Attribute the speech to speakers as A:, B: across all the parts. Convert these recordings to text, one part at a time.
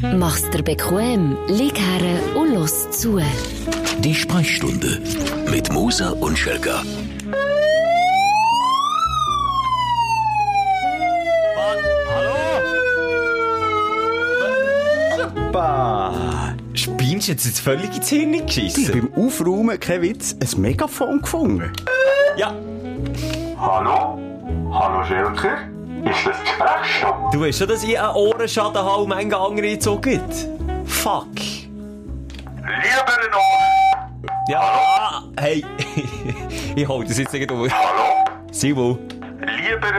A: Mach's dir bequem, lieg her und los zu.
B: Die Sprechstunde mit Musa und Schelka.
C: Bah.
D: Spinnst du jetzt jetzt völlig ins Hirn
C: Ich
D: geschissen?
C: habe beim Aufräumen, kein Witz, ein Megafon gefunden.
D: Ja,
E: Hallo? Hallo Schelker? Ist das
D: du weißt schon, dass ich einen Ohrenschaden habe und manche andere gezogen. Fuck.
E: Lieber noch.
D: Ja, ah, hey. ich hol das jetzt nicht durch.
E: Hallo?
D: Simon.
E: Lieber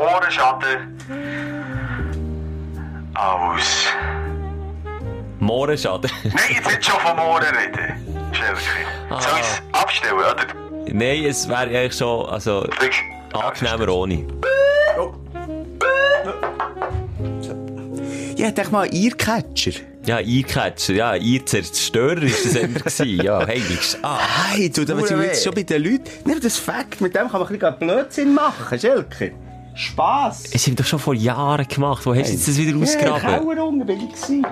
E: Ohrenschaden. Aus.
D: Mohrenschaden.
E: Nein, jetzt nicht schon vom Ohren reden. Schelker. Soll ich es abstellen, oder?
D: Nein, es wäre eigentlich schon, also, angenehmer ohne.
C: Ja, denk mal, Earcatcher.
D: Ja, Eiercatcher, ja, Eierzerstörer ist das immer gewesen. Ja, heiligst. Ah,
C: Hey, du, da sind wir jetzt schon bei den Leuten. Nimm das Fakt, mit dem kann man ein bisschen Blödsinn machen, Schelker. Spass.
D: es haben doch schon vor Jahren gemacht. Wo hast du jetzt das wieder ausgegraben?
C: Ja, Keller unten bin ich gewesen.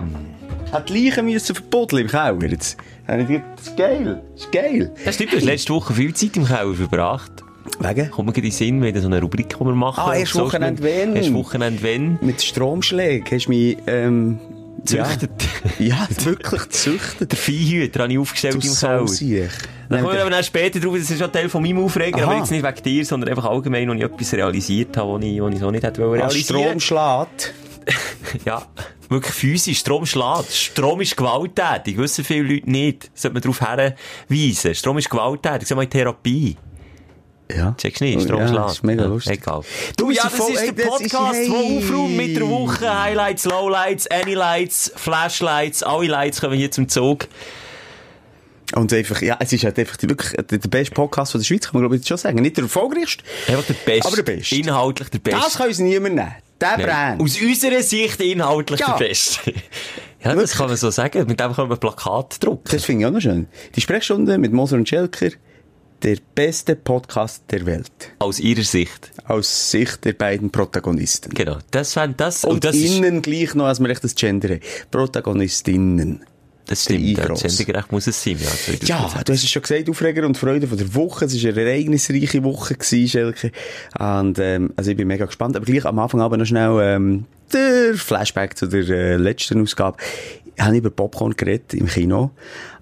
C: Hat die Leichen müssen verbuddeln im Keller. Jetzt, das ist geil. Das ist geil.
D: Das stimmt, du hast letzte Woche viel Zeit im Keller verbracht.
C: Wegen?
D: Kommt mir in den Sinn, haben so eine Rubrik, die wir machen.
C: Ah, erst
D: Social-
C: Wochenende wenn.
D: Erst Wochenende wenn.
C: Mit Stromschlägen hast du mich, ähm,
D: Züchtet.
C: Ja, ja wirklich gezüchtet.
D: Der Viehhüter habe ich aufgestellt
C: Du
D: im Keller. Dann kommen wir aber dann später drauf, das ist schon Teil von meinem Aufreger,
C: Aha.
D: aber jetzt nicht wegen dir, sondern einfach allgemein, wo ich etwas realisiert habe, was ich, was ich so nicht hätte
C: Als
D: realisieren
C: Strom schlägt.
D: Ja, wirklich physisch. Strom schlägt. Strom ist gewalttätig. Wissen viele Leute nicht. Sollte man darauf hinweisen. Strom ist gewalttätig. Sag mal in Therapie.
C: Ja.
D: Checkst du nicht? Strom
C: ja, das ist mega lustig.
D: Egal.
C: Du,
D: ja, das ist der Podcast,
C: hey.
D: aufräumt mit der Woche. Highlights, Lowlights, Anylights, Flashlights. Alle Lights kommen hier zum Zug.
C: Und einfach, ja, es ist halt einfach wirklich der beste Podcast von der Schweiz, kann man glaube ich schon sagen. Nicht der erfolgreichste,
D: Einfach der Beste.
C: aber der Beste.
D: Inhaltlich der Beste.
C: Das kann uns niemand nehmen. Der
D: Nein.
C: Brand.
D: Aus unserer Sicht inhaltlich
C: Ja.
D: der Beste. ja, das kann man so sagen. Mit dem können wir Plakat drucken.
C: Das finde ich auch noch schön. Die Sprechstunde mit Moser und Schelker, der beste Podcast der Welt.
D: Aus ihrer Sicht.
C: Aus Sicht der beiden Protagonisten.
D: Genau. Das fand das.
C: Und
D: das ist,
C: innen gleich noch, als wir echt das Gender haben. Protagonistinnen.
D: das stimmt. Ja, gendergerecht muss es sein. Ja,
C: Ja, du hast es schon gesagt, Aufreger und Freude von der Woche. Es war eine ereignisreiche Woche gewesen, Schelke. Und, ähm, also ich bin mega gespannt. Aber gleich am Anfang aber noch schnell, ähm, der Flashback zu der äh, letzten Ausgabe. Ich habe über Popcorn geredet im Kino.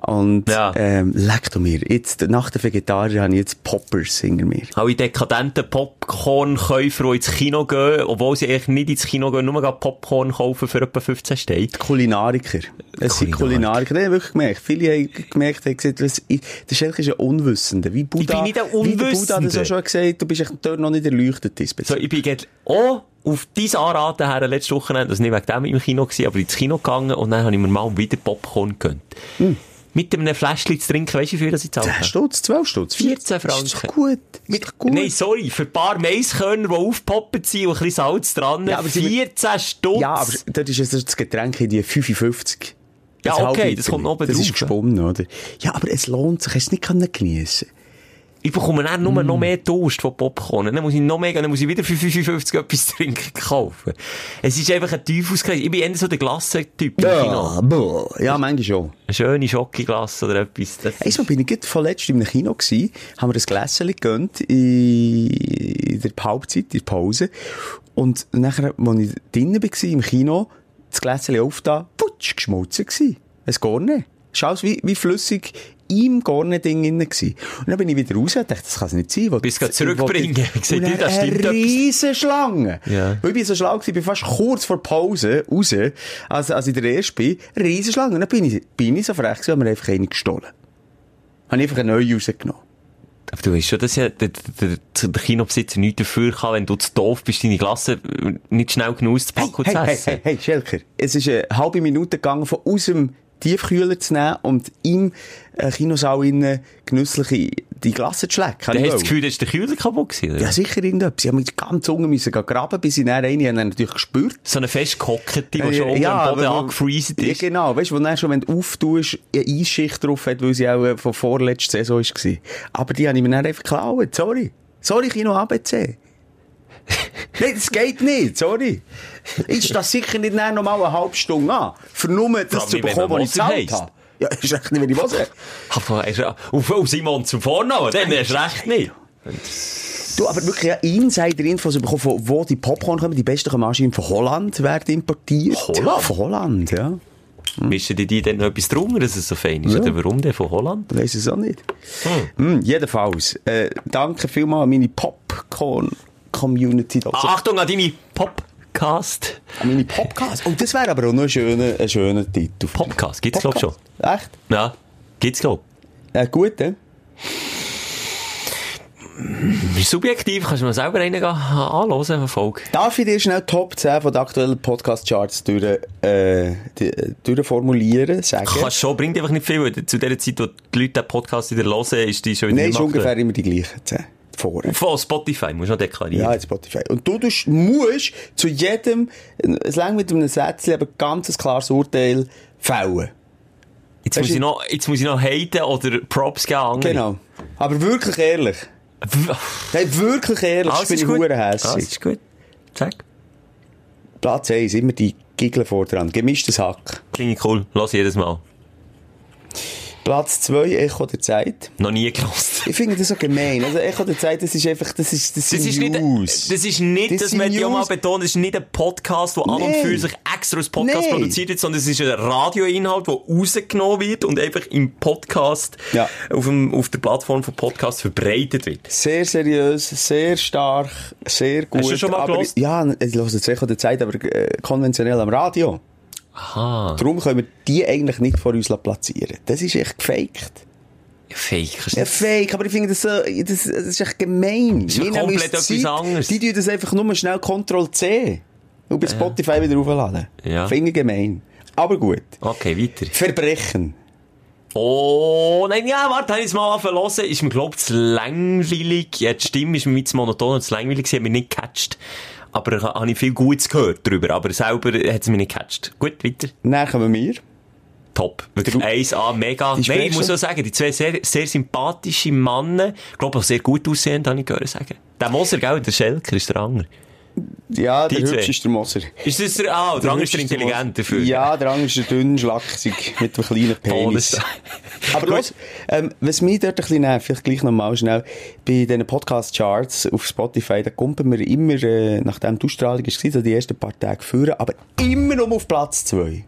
C: Und,
D: Ja.
C: ähm, leck du mir. Jetzt, nach der Vegetarier habe ich jetzt Poppers hinter mir.
D: Alle dekadenten Popcorn-Käufer, die ins Kino gehen, obwohl sie eigentlich nicht ins Kino gehen, nur Popcorn kaufen für etwa 15 Steine.
C: Kulinariker. Es sind Kulinariker. Die haben wirklich gemerkt. Viele haben gemerkt, haben gesagt, das, der Schelke ist ein Unwissender. Wie Buddha,
D: bin nicht ein
C: Wie der Buddha
D: Unwissender.
C: das auch schon gesagt, du bist echt dort noch nicht erleuchtet
D: So, ich bin gerade auch auf diese Anraten her letzte Woche, also nicht wegen dem im Kino gewesen, aber ins Kino gegangen und dann habe ich mir mal wieder Popcorn gegönnt. Mit einem Fläschchen zu trinken, weißt du, wie viel das ich zahlt
C: 10
D: habe?
C: Stutz, 12 Stutz,
D: 14 Franken.
C: Ist doch gut. Ist doch gut.
D: Nein, sorry, für ein paar Maiskörner, die aufpoppen sind und ein bisschen Salz dran,
C: Ja, aber sie-
D: 14 Stutz.
C: ja, aber dort ist es das Getränk in die 55.
D: Ja, okay, das kommt noch oben
C: Das
D: drauf,
C: ist
D: ja.
C: gesponnen, oder? Ja, aber es lohnt sich. Hast du es nicht können geniessen
D: Ich bekomme dann nur
C: Mm.
D: noch mehr Durst von Popcorn. Dann muss ich noch mehr, dann muss ich wieder für 55 etwas trinken kaufen. Es ist einfach ein Teufelskreis. Ich bin eher so der Glassentyp im Kino.
C: boah. Ja, manchmal schon.
D: Eine schöne Schokoglasse oder etwas.
C: Einmal bin ich gerade vorletzt in einem Kino gewesen, haben wir ein Gläschen gegönnt in der Halbzeit, in der Pause. Und nachher, als ich drinnen war im Kino, das Gläschen aufgetan, putsch, geschmolzen gewesen. Es gar nicht. Alles wie, wie flüssig im Gorne-Ding drin gewesen. Und dann bin ich wieder raus und dachte, das kann es nicht sein.
D: Bist du zurückbringen? Ich
C: Und dann
D: da stimmt
C: eine riesen Schlange.
D: Ja.
C: Weil ich bin so schlau gewesen, ich bin fast kurz vor Pause raus, als, als ich der Erste bin, riesen Schlange. Und dann bin ich, bin ich so frech gewesen, und mir einfach eine gestohlen. Habe ich einfach eine neue rausgenommen.
D: Aber du weißt schon, dass ja der, der, der Kinobesitzer nichts dafür kann, wenn du zu doof bist, deine Glasse nicht schnell genug auszupacken und
C: hey,
D: zu
C: hey,
D: essen.
C: hey, hey, Schelker. Es ist eine halbe Minute gegangen, von aus dem Tiefkühler zu nehmen und im äh, Kinosaal innen genüssliche die Glasse zu schlecken.
D: Dann hast du das Gefühl, dass der Kühler kaputt gewesen, oder?
C: ja, sicher irgendetwas. Sie haben mich ganz unten müssen graben, bis ich dann eine, habe natürlich gespürt.
D: So eine festgehockte, die
C: Äh,
D: schon unten am Boden angefreezed
C: Ja,
D: ist.
C: genau. Weißt du, wo dann schon, wenn du auftust, eine Eisschicht drauf hat, weil sie auch äh, von vorletzter Saison war. Aber die habe ich mir dann einfach geklaut. Sorry. Sorry, Kino ABC. Nein, das geht nicht, sorry. Ich stehe sicher nicht näher noch mal eine halbe Stunde an, für nur das zu bekommen, was ich gezahlt habe. Ja, ist echt nicht, wenn ich was sage.
D: Auf, Simon zum Vornamen, dann du recht nicht.
C: Du, aber wirklich ja, Insider-Infos bekommen, von wo die Popcorn kommen. Die besten kommen anscheinend von Holland, werden importiert.
D: Holland?
C: Von Holland, ja.
D: Mischen die die dann noch etwas drunter, dass es so fein ist?
C: Ja.
D: Oder warum denn von Holland?
C: Ich weiss es auch nicht. Hm, jedenfalls, äh, danke vielmals an meine Popcorn-Community. Also,
D: Achtung an deine Popcast.
C: an meine Podcast. Oh, das wäre aber auch noch ein schöner, ein schöner Titel.
D: Podcast, gibt's glaub schon.
C: Echt?
D: Ja, gibt's glaub.
C: Äh, gut, äh?
D: Subjektiv, kannst du mal selber einen anhören, eine Folge.
C: Darf ich dir schnell Top 10 von den aktuellen Podcast-Charts durch, äh, durchformulieren, sagen?
D: Kannst schon, bringt einfach nicht viel, weil zu der Zeit, wo die Leute den Podcast wieder hören, ist die schon wieder
C: Nein, ist ungefähr immer die gleichen 10. Vorher.
D: Von Spotify, musst du noch deklarieren.
C: Ja, Spotify. Und du tust, musst zu jedem, es lang mit einem Sätzchen, aber ganz ein klares Urteil fällen.
D: jetzt,
C: weißt
D: muss ich noch, jetzt muss ich noch haten oder Props geben andere.
C: Genau. Aber wirklich ehrlich. Nein, wirklich ehrlich,
D: Alles
C: bin ich hure
D: Alles
C: hässig.
D: ist gut. Sag.
C: Platz 1, immer die Giggle vor dran. Gemischtes Hack.
D: Klingt cool, lass jedes Mal.
C: Platz 2, Echo der Zeit.
D: Noch nie gelost.
C: Ich finde das so gemein. Also Echo der Zeit, das ist einfach, das ist, das,
D: Das ist nicht,
C: News.
D: das ist nicht,
C: Das
D: das möchte ich auch mal betonen, das ist nicht ein Podcast, der an und für sich extra als Podcast
C: Nein.
D: produziert wird, sondern es ist ein Radioinhalt, der rausgenommen wird und einfach im Podcast,
C: Ja.
D: auf, dem, auf der Plattform von Podcast verbreitet wird.
C: Sehr seriös, sehr stark, sehr gut.
D: Hast du schon mal gehört?
C: Ja, ich höre das Echo der Zeit, aber äh, konventionell am Radio.
D: Aha.
C: Darum können wir die eigentlich nicht vor uns platzieren. Das ist echt gefaked.
D: Fake.
C: Ja, fake, aber ich finde das so, das, das ist echt gemein.
D: ist ja komplett etwas
C: Zeit,
D: anderes.
C: Die tun das einfach nur schnell Ctrl-C und bei Spotify wieder aufladen.
D: Ja.
C: Finde ich gemein. Aber gut.
D: Okay, weiter.
C: Verbrechen.
D: Oh, nein, ja, warte, habe ich es mal hören. Ist mir, glaub ich, zu langweilig. Ja, die Stimme ist mir zu monoton und zu langweilig. Sie hat mich nicht gecatcht. Aber ich habe ich viel Gutes gehört darüber. Aber selber hat es mich nicht gecatcht. Gut, weiter.
C: Dann kommen wir.
D: Top. Wirklich 1A, mega. Nein, ich muss auch sagen, die zwei sehr, sehr sympathische Männer, ich glaube auch sehr gut aussehend, habe ich gehört sagen. Der Moser, gell, der Schelker ist der andere.
C: Ja, der. Hübsch ist der Moser.
D: Ist das der, ah, der, andere ist der intelligent dafür.
C: Ja, der andere ist der dünn, schlaksig, mit dem kleinen Penis. Aber los, ähm, was mich dort ein bisschen nervt, vielleicht gleich nochmal schnell, bei diesen Podcast-Charts auf Spotify, da kommen wir immer, äh, nachdem die Ausstrahlung war, so die ersten paar Tage führen, aber immer noch auf Platz 2.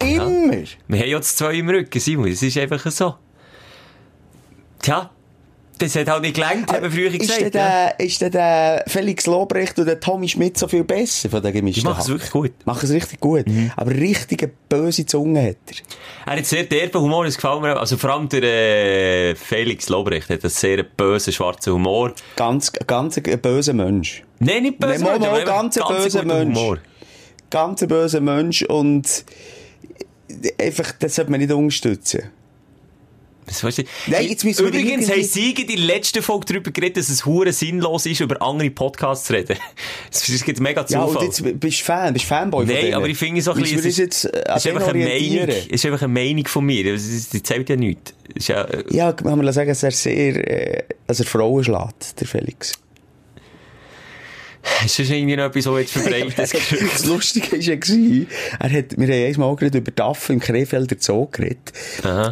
C: Immer!
D: Wir haben jetzt zwei im Rücken, Simon. Das ist einfach so. Tja, das hat halt nicht gelangt, haben wir früher
C: ist,
D: gesagt. ja.
C: der, ist denn der Felix Lobrecht und der Tommy Schmidt so viel besser von den gemischten
D: Die machen's
C: Hack?
D: wirklich gut.
C: Machen es richtig gut. Aber richtige böse Zunge hat er.
D: Er hat sehr derben Humor, das gefällt mir. Also vor allem der äh, Felix Lobrecht hat einen sehr bösen, schwarzen Humor.
C: Ganz, ganz ein böser Mensch.
D: Nein, nicht böse,
C: Nein,
D: einfach
C: ganz ein böser Mensch.
D: Humor.
C: Ganz ein böser Mensch und einfach, das sollte man nicht unterstützen.
D: Das weißt du.
C: Nein, jetzt müssen wir
D: Übrigens haben Sie in der letzten Folge darüber geredet, dass es hure sinnlos ist, über andere Podcasts zu reden. Es gibt mega
C: Ja,
D: Zufall.
C: und jetzt bist du Fan, bist Fanboy von
D: Nein,
C: denen.
D: aber ich finde so ein bisschen,
C: jetzt äh,
D: es ist einfach eine Meinung, es ist einfach eine Meinung von mir. Die zählt ja nichts. Ist ja, äh,
C: Ja, kann man sagen, dass er sehr, äh, er Frauen schlägt, der Felix.
D: Ist das irgendwie noch etwas, was jetzt verbreitet
C: das Lustige war ja, er hat, wir haben einmal gerade über Daffen im Krefelder Zoo geredet.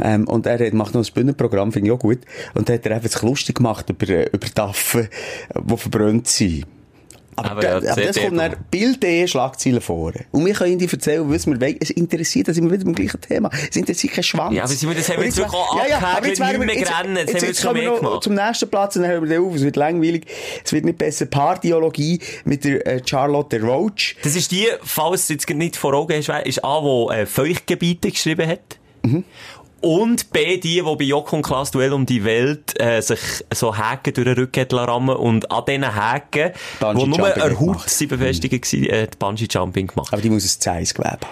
C: Ähm, und er hat, macht noch ein Bühnenprogramm, finde ich auch gut. Und da hat er einfach lustig gemacht über, äh, über Daffen, die verbrannt sind. Aber,
D: Aber ja,
C: aber, das kommt dann Bild.de Schlagzeilen vor. Und wir können Ihnen erzählen, was wir wollen. Es interessiert, da sind wir wieder beim gleichen Thema. Es interessiert keinen Schwanz.
D: Ja, aber sind wir- das haben wir jetzt wirklich auch
C: ja, ja, aber jetzt
D: nicht mehr
C: jetzt-
D: gerannt, jetzt haben wir jetzt schon
C: kommen
D: mehr
C: noch. Zum nächsten Platz, und dann hören wir den auf. Es wird langweilig. Es wird nicht besser. Paardiologie mit der äh, Charlotte Roach.
D: Das ist die, falls du jetzt nicht vor Augen hast, ist A, die äh, Feuchtgebiete geschrieben hat.
C: Mhm.
D: Und B, die, die bei Joko und Klaas Duell um die Welt äh, sich so Haken durch den Rücken rammen und an diesen Haken,
C: Bungee
D: wo nur eine Haut sie befestigt waren, äh, Bungee-Jumping gemacht.
C: Aber die muss ein Zeissgewebe haben.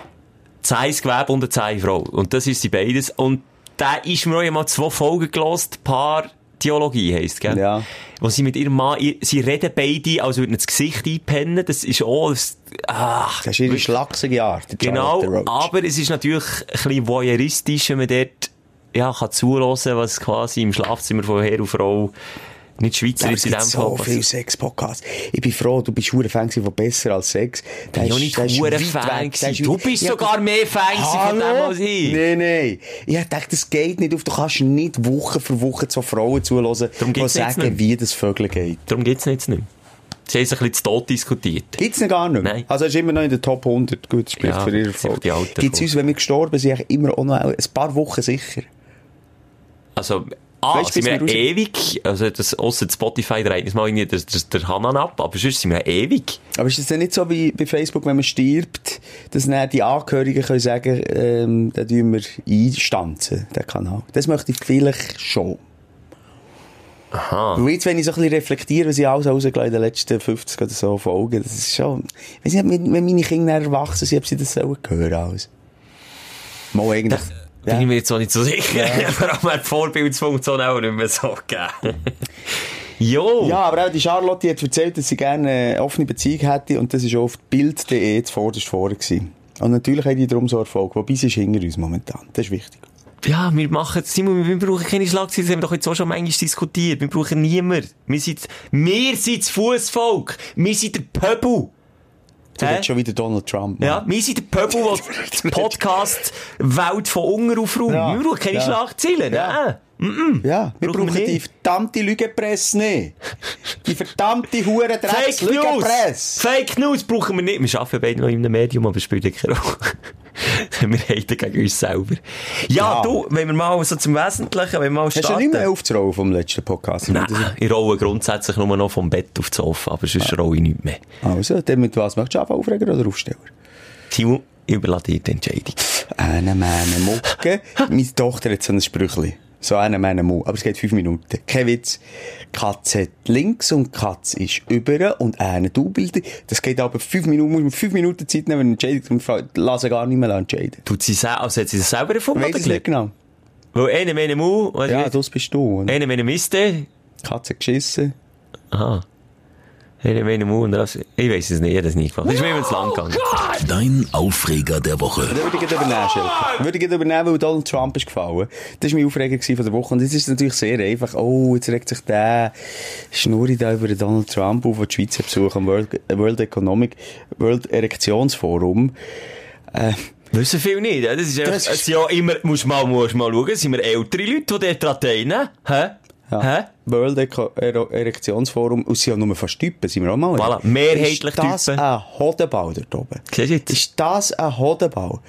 D: Zeissgewebe und eine Zeihfrau. Und das ist sie beides. Und da ist mir auch mal zwei Folgen gelost, Paar Theologie heisst, gell?
C: Ja.
D: Wo sie mit ihrem Mann, sie reden beide, als würden das Gesicht einpennen. Das ist auch, das, ah,
C: Das ist ihre schlachsige Art.
D: Genau, aber es ist natürlich ein bisschen voyeuristisch, wenn man dort, ja, kann zulassen, was quasi im Schlafzimmer von Herr und Frau Nicht Schweizer
C: es
D: in
C: gibt
D: dem
C: so viele Sex-Podcasts. Ich bin froh, du bist hure Fan von Besser als Sex.
D: Ich bin auch nicht hure Fan. Du bist sogar mehr Fan von dem als ich.
C: Nein, nein. Ich dachte, das geht nicht auf. Du kannst nicht Woche für Woche so Frauen zuhören, die sagen, wie das Vögel geht.
D: Darum geht's jetzt nicht. Sie haben sich ein bisschen zu tot diskutiert.
C: Gibt's noch gar nicht mehr?
D: Nein.
C: Also, ist immer noch in der Top 100. Gut, das spricht
D: Ja,
C: für ihre
D: Alten
C: Gibt's
D: von-
C: uns, wenn wir gestorben sind, immer auch noch ein paar Wochen sicher?
D: Also, ah,
C: Weißt
D: sind wir
C: raus-
D: ewig, also das, ausser Spotify dreht uns mal irgendwie der, der, der Hanan ab, aber sonst sind wir ewig.
C: Aber ist es denn nicht so wie bei Facebook, wenn man stirbt, dass dann die Angehörigen können sagen, ähm, da tun wir einstanzen, den Kanal? Das möchte ich vielleicht schon.
D: Aha.
C: Weil jetzt, wenn ich so ein bisschen reflektiere, was ich alles rausgelassen in den letzten 50 oder so Folgen, das ist schon, ich weiss nicht, wenn meine Kinder dann erwachsen sind, ob sie das sollen hören alles. Mal eigentlich.
D: Bin ich mir jetzt auch nicht so sicher. Vor allem hat die Vorbildsfunktion auch nicht mehr so gegeben. jo!
C: Ja, aber auch die Charlotte hat erzählt, dass sie gerne eine offene Beziehung hätte und das ist auf bild.de zuvorderst vorne gewesen. Und natürlich haben die darum so Erfolg, wobei sie ist hinter uns momentan. Das ist wichtig.
D: Ja, wir machen, Simon, wir brauchen keine Schlagzeilen, das haben wir doch jetzt auch schon manchmal diskutiert. Wir brauchen niemanden. Wir sind, wir sind das Fußvolk. Wir sind der Pöbel.
C: Du willst schon wieder Donald Trump. Mann.
D: Ja, wir sind der Pöbel, der die Podcast-Welt von unten aufräumt.
C: Ja.
D: Wir keine
C: Ja.
D: Schlagzeilen.
C: Ja.
D: Ja.
C: Ja, wir
D: Brauchen
C: brauchen die verdammte Lügenpresse nicht. Die verdammte hure Drecks
D: Fake News! Fake News brauchen wir nicht. Wir arbeiten beide noch in einem Medium, aber es spielt keine Rolle. wir haten gegen uns selber. Ja,
C: Ja.
D: du, wenn wir mal so zum Wesentlichen, wenn wir mal
C: Hast du
D: starten.
C: nicht mehr aufzurollen vom letzten Podcast?
D: Nein, ich rolle grundsätzlich nur noch vom Bett auf das Sofa, aber sonst rolle ich nicht mehr.
C: Also, dann mit was möchtest du anfangen, Aufreger oder Aufsteller?
D: Simon, ich überlasse dir die Entscheidung.
C: Eine Mähne Mucke. Meine Tochter hat so ein Sprüchli. So eine Mähne Mu. Aber es geht fünf Minuten. Kein Witz. Katze hat links und Katze ist über und eine Du-Bilder. Das geht aber fünf Minuten, muss man fünf Minuten Zeit nehmen, wenn eine Entscheidung kommt. Lass gar nicht mehr entscheiden.
D: Tut sie se also hat sie das selber erfunden oder
C: es nicht genau.
D: Weil eine meine Mu,
C: Ja, das bist du. Und
D: eine meine Miste,
C: Katze geschissen.
D: aha. Eine meine Mu und das, ich weiss es nicht, ich das nie gemacht. Das ist mir zu lang gegangen.
B: Dein Aufreger der Woche.
C: Da würde ich gerne übernehmen, Schelke. Würde ich gerne übernehmen, weil Donald Trump ist gefallen. Das war mein Aufreger von der Woche. Und es ist natürlich sehr einfach. Oh, jetzt regt sich der Schnurri da über Donald Trump auf, der die Schweiz besucht am World, World Economic, World Erektionsforum. Äh,
D: Wissen viele nicht, ja? das ist,
C: Das
D: es ja immer, musst mal, musst mal schauen, es sind wir ältere Leute, die dort teilnehmen, hä?
C: Ja.
D: Hä?
C: World Ero Erektionsforum. Und sind ja nur fast Typen, sind wir auch mal.
D: Voilà, mehrheitlich
C: Ist das
D: Typen.
C: ein Hodenbau dort oben?
D: Siehst?
C: Ist das ein Hodenbau?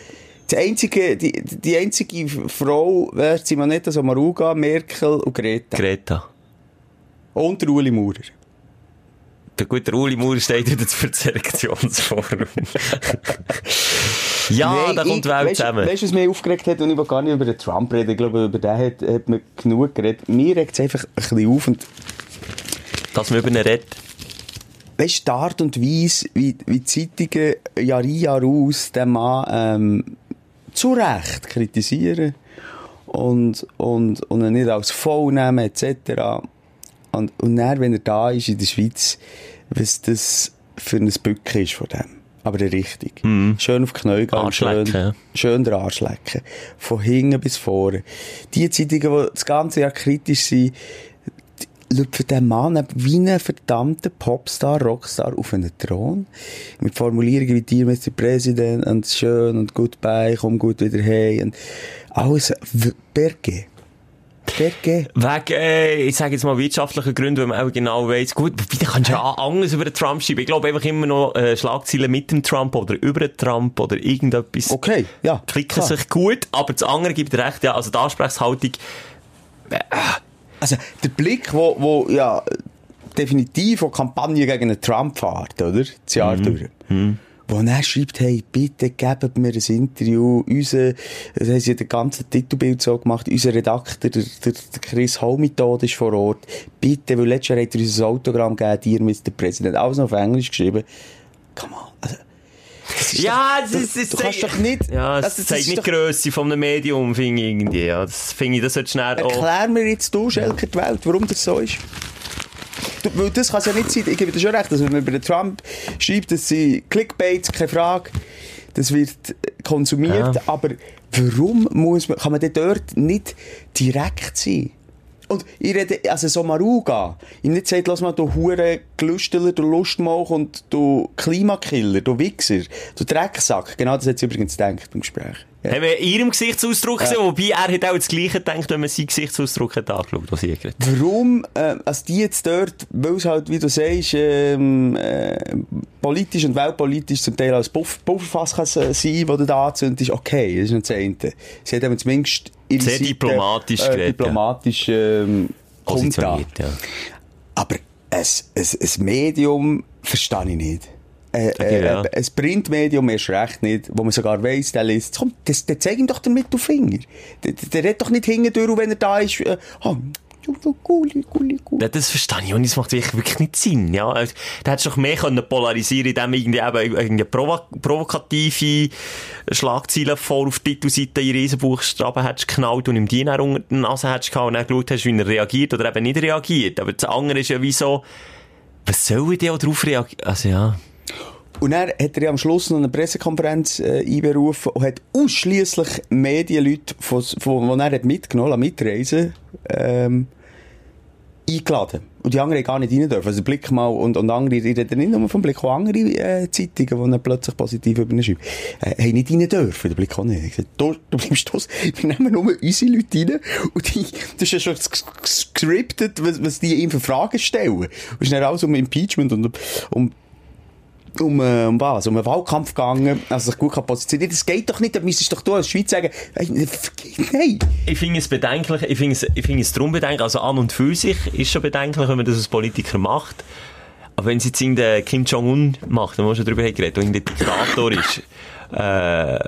C: Die einzige, die, die einzige Frau wäre Simonetta Sommaruga, Merkel und Greta.
D: Greta.
C: Und Uli Maurer.
D: Der gute Uli Maurer steht für das Selektionsforum. ja,
C: Nein,
D: da kommt Welt
C: weißt,
D: zusammen.
C: Weißt du, was mich aufgeregt hat? Und ich will gar nicht über den Trump reden. Ich glaube, über den hat, hat man genug geredet. Mir regt es einfach ein bisschen auf. Und
D: Dass man über ihn redet.
C: weißt du, die Art und Weise, wie, wie Zeitungen Jahr ein, Jahr aus den Mann ähm, zu Recht kritisieren und, und, und ihn nicht als voll nehmen, etc. Und, und dann, wenn er da ist in der Schweiz, was das für ein Bücken ist von dem. Aber richtig. Schön auf die Knie gehen, schön,
D: ja.
C: schön den Arsch lecken. Von hinten bis vorne. Die Zeitungen, die das ganze Jahr kritisch sind, lüpfen den Mann wie einen verdammten Popstar, Rockstar auf einen Thron. Mit Formulierungen wie Dear Mr. President und schön und goodbye, komm gut wieder hey und alles Berge.
D: Wegen, äh, ich sage jetzt mal wirtschaftlichen Gründen, weil man auch genau weiss, gut, wie kannst du ja anders über den Trump schreiben? Ich glaube einfach immer noch äh, Schlagzeilen mit dem Trump oder über den Trump oder irgendetwas.
C: Okay, ja.
D: Klicken
C: klar.
D: sich gut, aber das andere gibt recht, ja, also die Ansprechhaltung,
C: Also, der Blick, wo, wo, ja, definitiv eine Kampagne gegen den Trump fährt, oder? Das Jahr durch. Wo er schreibt, hey, bitte gebt mir ein Interview. Unser, das haben sie den ganzen Titelbild so gemacht. Unser Redakteur, der, der, Chris Holmitod ist vor Ort. Bitte, weil letztes Jahr hat er uns ein Autogramm gegeben, dir, Mr. President. Alles noch auf Englisch geschrieben. Come on. Also, das ist
D: Ja,
C: doch,
D: ist, es
C: du kannst doch nicht,
D: Ja,
C: das- das
D: zeigt
C: ist
D: nicht die Grösse von einem Medium, finde ich irgendwie. Ja, das finde ich, das sollte schnell auch...
C: Erklär mir jetzt du, Schelke, die Welt, warum das so ist. Weil das kann es ja nicht sein. Ich gebe dir schon recht, dass wenn man über Trump schreibt, dass sie Clickbaits, keine Frage, das wird konsumiert,
D: Ja.
C: aber warum muss man, kann man denn dort nicht direkt sein? Und ich rede, also so Maruga, ihm nicht sagt, lass mal, du Hure Gelüsteler, du Lustmauch und du Klimakiller, du Wichser, du Drecksack. Genau das hat sie übrigens gedacht beim Gespräch.
D: Haben wir in ihrem Gesichtsausdruck gesehen, wobei er hat auch das Gleiche gedacht, wenn man seinen Gesichtsausdruck hat angeschaut, was ich geredet
C: Warum, äh, also die jetzt dort, weil es halt, wie du sagst, ähm, äh, politisch und weltpolitisch zum Teil als Puff, Pufferfass kann sein, wo du da anzündest, okay, das ist nicht das eine. Sie hat aber zumindest ihre
D: Sehr
C: Seite,
D: diplomatisch
C: äh,
D: geredet,
C: diplomatisch, ähm.
D: Positioniert, ja.
C: Aber ein, ein, ein Medium verstehe ich nicht. Äh, äh,
D: ja.
C: Ein Printmedium erst recht nicht, wo man sogar weiss, der liest. Komm, das, der zeig ihm doch den Mittelfinger. Der, der, redet doch nicht hingedurch, wenn er da ist. Äh, oh, Guli, Guli.
D: Ja, das verstehe ich und das macht wirklich, nicht Sinn, ja. Also, Da hättest du doch mehr können polarisieren, indem irgendwie eben irgendeine provo provokative Schlagzeile vor auf die Titelseite in Riesenbuchstaben hättest geknallt und ihm die dann unter die Nase hättest gehabt und dann geschaut hast, wie er reagiert oder eben nicht reagiert. Aber das andere ist ja wie so, was soll ich denn auch drauf reagieren? Also ja.
C: Und dann hat er am Schluss noch eine Pressekonferenz äh, einberufen und hat ausschliesslich Medienleute, von, von, die er hat mitgenommen hat, mitreisen, ähm, eingeladen. Und die anderen gar nicht rein dürfen. Also Blick mal und, und andere, ich rede nicht nur vom Blick, auch andere äh, Zeitungen, die dann plötzlich positiv über ihn schreiben, äh, haben nicht rein dürfen. Der Blick auch nicht. Ich gesagt, du, bleibst das, wir nehmen nur unsere Leute rein und die, das ist ja schon gescriptet, was, was die ihm für Fragen stellen. Und es ist dann alles um Impeachment und um, um äh, um was? Um einen Wahlkampf gegangen, also sich gut positionieren. Das geht doch nicht, da müsstest doch du als Schweiz sagen, hey, nein.
D: Ich finde es bedenklich, ich finde es, ich finde es darum bedenklich, also an und für sich ist schon bedenklich, wenn man das als Politiker macht. Aber wenn es jetzt irgendein Kim Jong-un macht, dann haben wir schon darüber geredet, der Diktator ist, äh,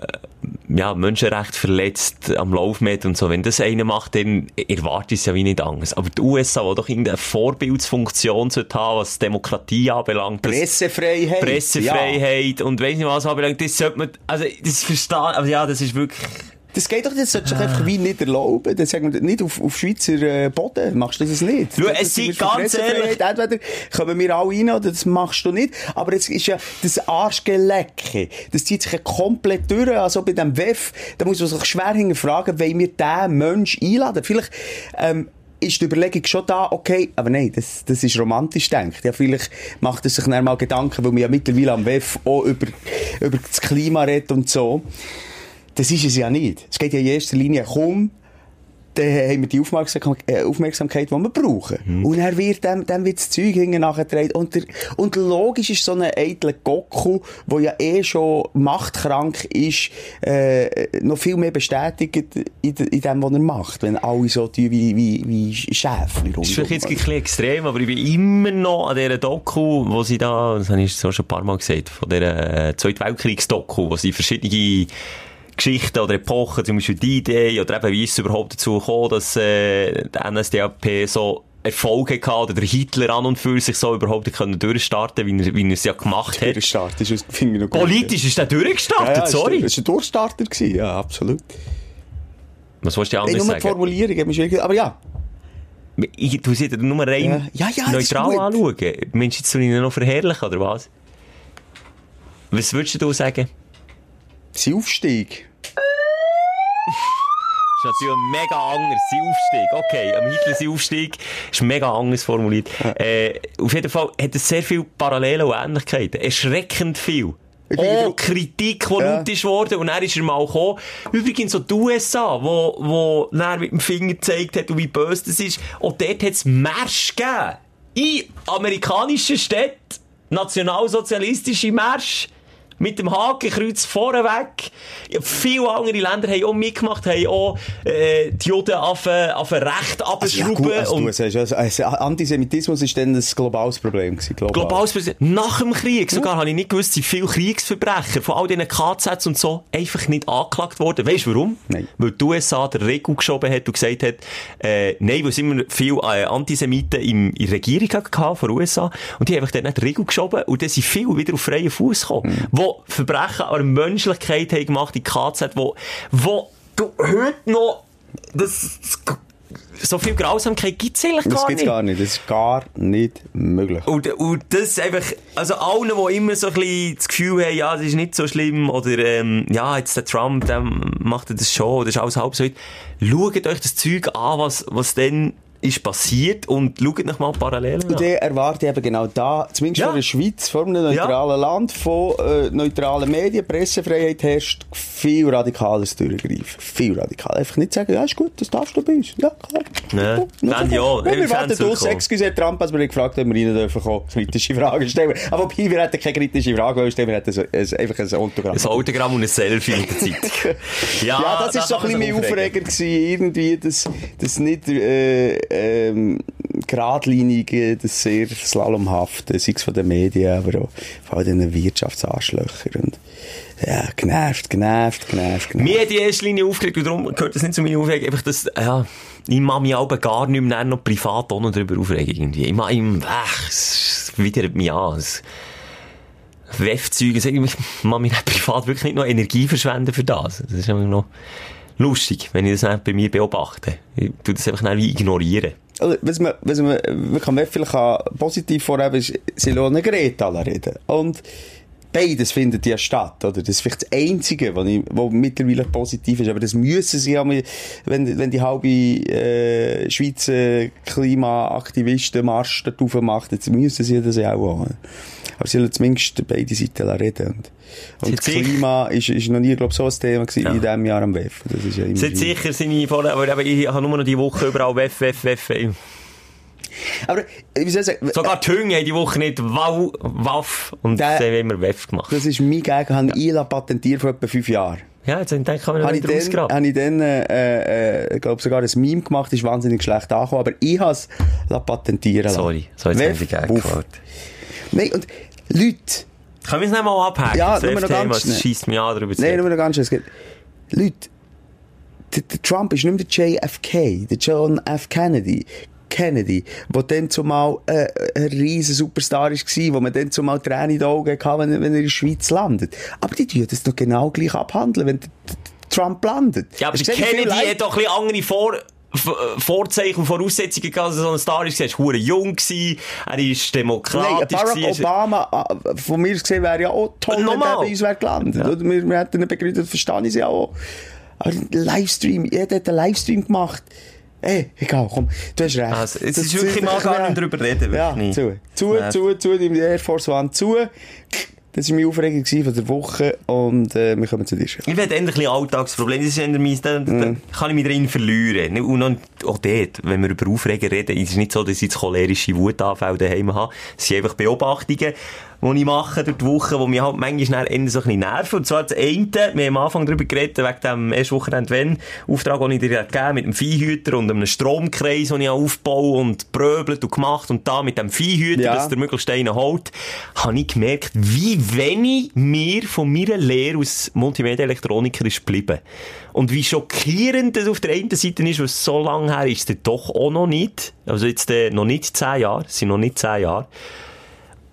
D: ja, Menschenrecht verletzt am Laufmeter und so. Wenn das einer macht, dann erwarte ich es ja wie nicht anders. Aber die USA, die doch irgendeine Vorbildsfunktion sollte haben, was Demokratie anbelangt,
C: Pressefreiheit.
D: Pressefreiheit und weiss nicht was anbelangt, das sollte man, also, das verstehen, aber ja, das ist wirklich,
C: Das geht doch, das solltest du doch einfach wie nicht erlauben. Das sagen wir nicht auf, auf Schweizer äh, Boden. Machst du das nicht?
D: Schau, es
C: sind
D: ganz
C: Pressefreiheit. Entweder kommen wir alle rein oder das machst du nicht. Aber es ist ja das Arschgelecke. Das zieht sich ja komplett durch. Also bei dem WEF, da muss man sich schwer hinterfragen, wollen wir diesen Mensch einladen? Vielleicht, ähm, ist die Überlegung schon da, okay, aber nein, das, das ist romantisch denkt. Ja, vielleicht macht er sich dann mal Gedanken, weil man ja mittlerweile am WEF auch über, über das Klima redet und so. Das ist es ja nicht. Es geht ja in erster Linie, komm, dann haben wir die Aufmerksamkeit, äh, Aufmerksamkeit die wir brauchen. Und dann wird dem, dem wird das Zeug hinten nachgetragen. Und, der, und logisch ist so ein eitler Goku, der ja eh schon machtkrank ist, äh, noch viel mehr bestätigt in, in dem, was er macht. Wenn alle so tun wie, wie, wie Schäfchen
D: Das ist vielleicht jetzt ein bisschen extrem, aber ich bin immer noch an dieser Doku, wo sie da, das habe ich so schon ein paar Mal gesagt, von dieser äh, Zweiten Weltkriegs-Doku, wo sie verschiedene Geschichten oder Epochen, zum Beispiel die Idee, oder eben wie ist es überhaupt dazu gekommen, dass äh, der NSDAP so Erfolg hatte, oder der Hitler an und für sich so überhaupt nicht können durchstarten wie er, wie er es ja gemacht hat.
C: Start, das ist, finde ich noch gut.
D: Politisch ist der durchgestartet,
C: ja, ja,
D: sorry.
C: Das war ein Durchstarter, gewesen. ja, absolut.
D: Was willst du anders
C: nur die
D: sagen?
C: Formulierung hat mich schwierig, aber ja.
D: Ich, du siehst nur rein
C: Ja, ja, ist
D: neutral anschauen. Meinst du, jetzt soll ich ihn noch verherrlichen, oder was? Was würdest du sagen?
C: Sein Aufstieg.
D: Das ist natürlich ein mega anders, sein Aufstieg. Okay, am Hitler sein Aufstieg ist mega anders formuliert. Äh, auf jeden Fall hat es sehr viele Parallelen und Ähnlichkeiten. Erschreckend viel.
C: Du-
D: Kritik, die
C: Ja.
D: laut ist worden, und dann ist er mal gekommen. Übrigens so die USA, wo, wo dann mit dem Finger gezeigt hat, wie böse das ist. Und dort hat es Märsche gegeben. In amerikanischen Städten. Nationalsozialistische Märsche. Mit dem Hakenkreuz vorneweg. Ja, viele andere Länder haben auch mitgemacht, haben auch äh, die Juden auf, äh, auf ein Recht
C: Also, ja,
D: abschrauben.
C: gut, also,
D: und
C: sagst, also, also, Antisemitismus ist dann ein globales Problem gewesen. Global.
D: Globales Präsident. Nach dem Krieg sogar habe ich nicht gewusst, sind viele Kriegsverbrecher von all diesen KZs und so einfach nicht angeklagt worden. Weißt du warum?
C: Nein.
D: Weil die USA der Regel geschoben hat und gesagt hat, äh, nein, weil es immer viele äh, Antisemiten im, in der Regierung hatten von den USA und die haben einfach dann nicht die Regel geschoben und dann sind viele wieder auf freien Fuß gekommen,
C: Mhm.
D: Wo Verbrechen an der Menschlichkeit haben gemacht in KZ, wo, wo du heute noch das, das, so viel Grausamkeit gibt es eigentlich
C: Das
D: gar nicht.
C: gar nicht. Das ist gar nicht möglich.
D: Und, und das einfach, also allen, die immer so ein bisschen das Gefühl haben, ja, das ist nicht so schlimm, oder, ähm, ja, jetzt der Trump, der macht das schon, oder ist alles halb so weit. Schaut euch das Zeug an, was, was dann ist passiert und schaut noch mal Parallelen
C: Und
D: an.
C: der erwarte ich eben genau da, zumindest
D: Ja.
C: von der Schweiz, von einem neutralen Land, von äh, neutralen Medien, Pressefreiheit herrscht, viel radikaleres durchgreifen. Viel radikaler. Einfach nicht sagen, ja, ist gut, das darfst du bei uns. Ja, klar.
D: Ja.
C: Gut,
D: Dann ja,
C: Ja, wir
D: irgendwann
C: warten aus, excuse Trump, als wir ihn gefragt haben, ob wir rein dürfen kommen, kritische Fragen stellen. Aber wobei, wir hätten keine kritische Frage stellen, wir hätten so, ein, einfach ein Autogramm.
D: Ein Autogramm und ein Selfie in der Zeit. Ja,
C: Ja, das
D: da
C: ist so ein bisschen mein Aufreger gewesen, irgendwie, das, das nicht, äh, ähm, geradlinige, das sehr slalomhafte, sei es von den Medien, aber auch von all diesen Wirtschaftsanschlöchern und, ja, genervt, genervt, genervt, genervt.
D: Mir die erste Linie aufgeregt und darum gehört das nicht zu meiner Aufregung. Einfach das, ja, ich mache mich aber gar nicht mehr noch privat auch darüber aufregen irgendwie. Ich mache ihm, ach, es widert mich an. Sag ich, mache mich privat wirklich nicht noch Energie verschwenden für das. Das ist einfach noch lustig, wenn ich das nicht bei mir beobachte. Ich tu das einfach nicht wie ignorieren.
C: Also, was man, was man, man kann vielleicht auch positiv vorhaben, ist, sie lassen Greta reden. Und beides findet ja statt, oder? Das ist vielleicht das Einzige, was, ich, was mittlerweile positiv ist. Aber das müssen sie ja, wenn, wenn die halbe, äh, Schweizer Klimaaktivisten Marsch dort rauf macht, jetzt müssen sie das ja auch machen. Aber sie zumindest beide Seiten reden. Und, und
D: Sind sicher-
C: Klima ist, ist noch nie, glaube ich, so ein Thema gewesen
D: Ja.
C: in diesem Jahr am WEF. Das ist ja immer
D: Sind sicher seine Vorteile, aber eben, ich habe nur noch die Woche überall Weff, Weff, Weff.
C: Aber, wie soll ich sagen,
D: Sogar die Hunde haben die Woche nicht Wow, Waff und
C: Der-
D: sie haben immer Weff gemacht.
C: Das ist mein Gag, habe ich ja. patentiert vor etwa fünf Jahren.
D: Ja, jetzt denke ich, kann man
C: Habe
D: nicht
C: ich dann,
D: rausgraben.
C: habe ich dann, äh, äh, glaube sogar ein Meme gemacht, ist wahnsinnig schlecht angekommen, aber ich habe es patentieren lassen.
D: Sorry, so jetzt haben
C: wuff.
D: geklaut.
C: Nein, und Leute,
D: Können wir es nicht mal abhaken?
C: Ja,
D: das
C: nur noch ganz schnell.
D: scheisst mich an, darüber zu
C: nein, nur noch ganz schnell, Leute, der, der Trump ist nicht mehr der JFK, der John F. Kennedy. Kennedy, der dann zumal äh, ein riesen Superstar war, wo man dann zumal Tränen in den Augen hatte, wenn, er- wenn er in der Schweiz landet. Aber die tun das doch genau gleich abhandeln, wenn der, der Trump landet.
D: Ja, aber Kennedy hat doch ein bisschen andere Vor Vorzeichen und Voraussetzungen gehabt, er so ein Star ist. Er war jung, gewesen, er ist
C: Nein,
D: demokratisch.
C: Barack
D: gewesen,
C: Obama, äh, von mir gesehen, wäre ja auch toll, wenn der bei uns wäre gelandet. Oder? Wir, wir hätten ihn begründet, verstehe ich sie auch. Aber Livestream, jeder hat einen Livestream gemacht. Ey, egal, komm, du hast recht.
D: Also, es
C: Das-
D: ist wirklich mal gar nicht drüber reden,
C: Ja, zu, zu,
D: Ja.
C: zu, zu, die Air Force One zu. Das war meine Aufregung von der Woche und äh, wir kommen zu dir.
D: Ich will endlich ein Alltagsproblem. Das ist mein, da, da
C: Mhm.
D: kann ich mich drin verlieren. Und dann, auch dort, wenn wir über Aufregen reden, ist es nicht so, dass ich jetzt cholerische Wutanfälle daheim habe. Es sind einfach Beobachtungen, die ich mache durch die Woche, die mich halt manchmal dann so ein bisschen nerven. Und zwar das eine, wir haben am Anfang darüber geredet, wegen dem ersten Wochenende, wenn, Auftrag, den ich dir gegeben habe, mit dem Viehhüter und einem Stromkreis, den ich aufbaue und bröbelt und gemacht und da mit dem Viehhüter,
C: Ja.
D: dass der möglichst einen holt, habe ich gemerkt, wie wenig mir von meiner Lehre als Multimedia-Elektroniker ist geblieben. Und wie schockierend das auf der einen Seite ist, was so lange her ist, es doch auch noch nicht. Also jetzt äh, noch nicht zehn Jahre, es sind noch nicht zehn Jahre.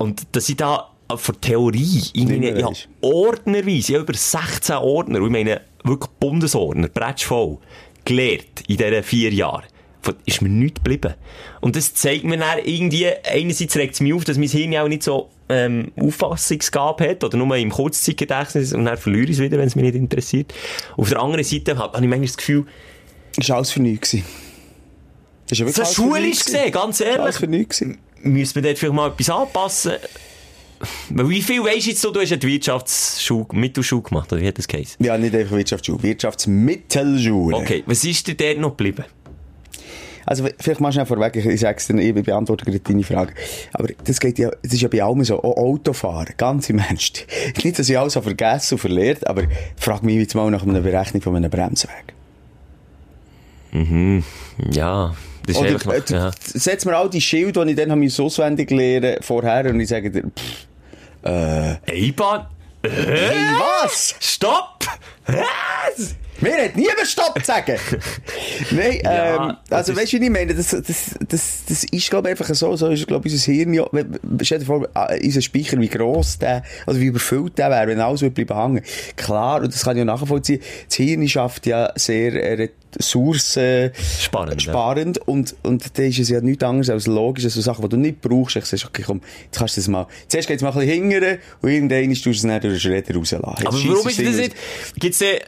D: Und dass ich da von Theorie,
C: Nicht mehr
D: ja,
C: weisst.
D: ordnerweise, ich habe über 16 Ordner, und ich meine wirklich Bundesordner, bretschvoll, gelehrt in diesen vier Jahren. Ist mir nichts geblieben. Und das zeigt mir dann irgendwie, einerseits regt es mich auf, dass mein Hirn auch nicht so ähm, Auffassungsgabe hat, oder nur im Kurzzeitgedächtnis, und dann verliere ich es wieder, wenn es mich nicht interessiert. Auf der anderen Seite habe habe ich manchmal das Gefühl,
C: Das war alles für nichts. Das war
D: so
C: alles für
D: schulisch gesehen, ganz
C: gewesen. Alles
D: ehrlich.
C: für nichts.
D: Müssen wir dort vielleicht mal etwas anpassen. Wie viel weisst du jetzt so, du hast eine Wirtschaftsschule, Mittelschule gemacht, oder wie hat das geheißen?
C: Ja, nicht einfach Wirtschaftsschule, Wirtschaftsmittelschule.
D: Okay, was ist dir dort noch geblieben?
C: Also, vielleicht mal schnell vorweg, ich sag's dir, ich beantworte gerade deine Frage. Aber das geht ja, das ist ja bei allem so, auch Autofahren, ganz im Ernst. Nicht, dass ich alles vergessen und verlernt, aber frag mich jetzt mal nach einer Berechnung von einem Bremsweg.
D: Ja, das ist
C: Oder,
D: einfach noch,
C: äh,
D: ja.
C: setz mir all die Schilder, die ich dann habe müssen auswendig lernen vorher und ich sage dir, pff,
D: Eiban?
C: hey, was?
D: Stopp! Was?
C: Mir hat niemand Stopp sagen. Nein, ähm, also
D: ist-
C: weißt du, wie ich meine? Das, das, das, das ist, glaube ich, einfach so. So ist, glaube ich, unser Hirn ja. Stell dir vor, äh, unser Speicher, wie gross der, also wie überfüllt der wäre, wenn alles würde bleiben hängen. Klar, und das kann ich ja nachvollziehen. Das Hirn schafft ja sehr äh, Ressourcen
D: Spannend, ja.
C: sparend und, und da ist es ja nichts anderes als logisch, als so Sachen, die du nicht brauchst. Ich sage, okay, komm, jetzt kannst du das mal, zuerst geht's mal ein bisschen hingern und irgendwann tust du es dann durch den Schredder rauslassen.
D: Aber warum ist
C: es
D: das nicht? Gibt's äh,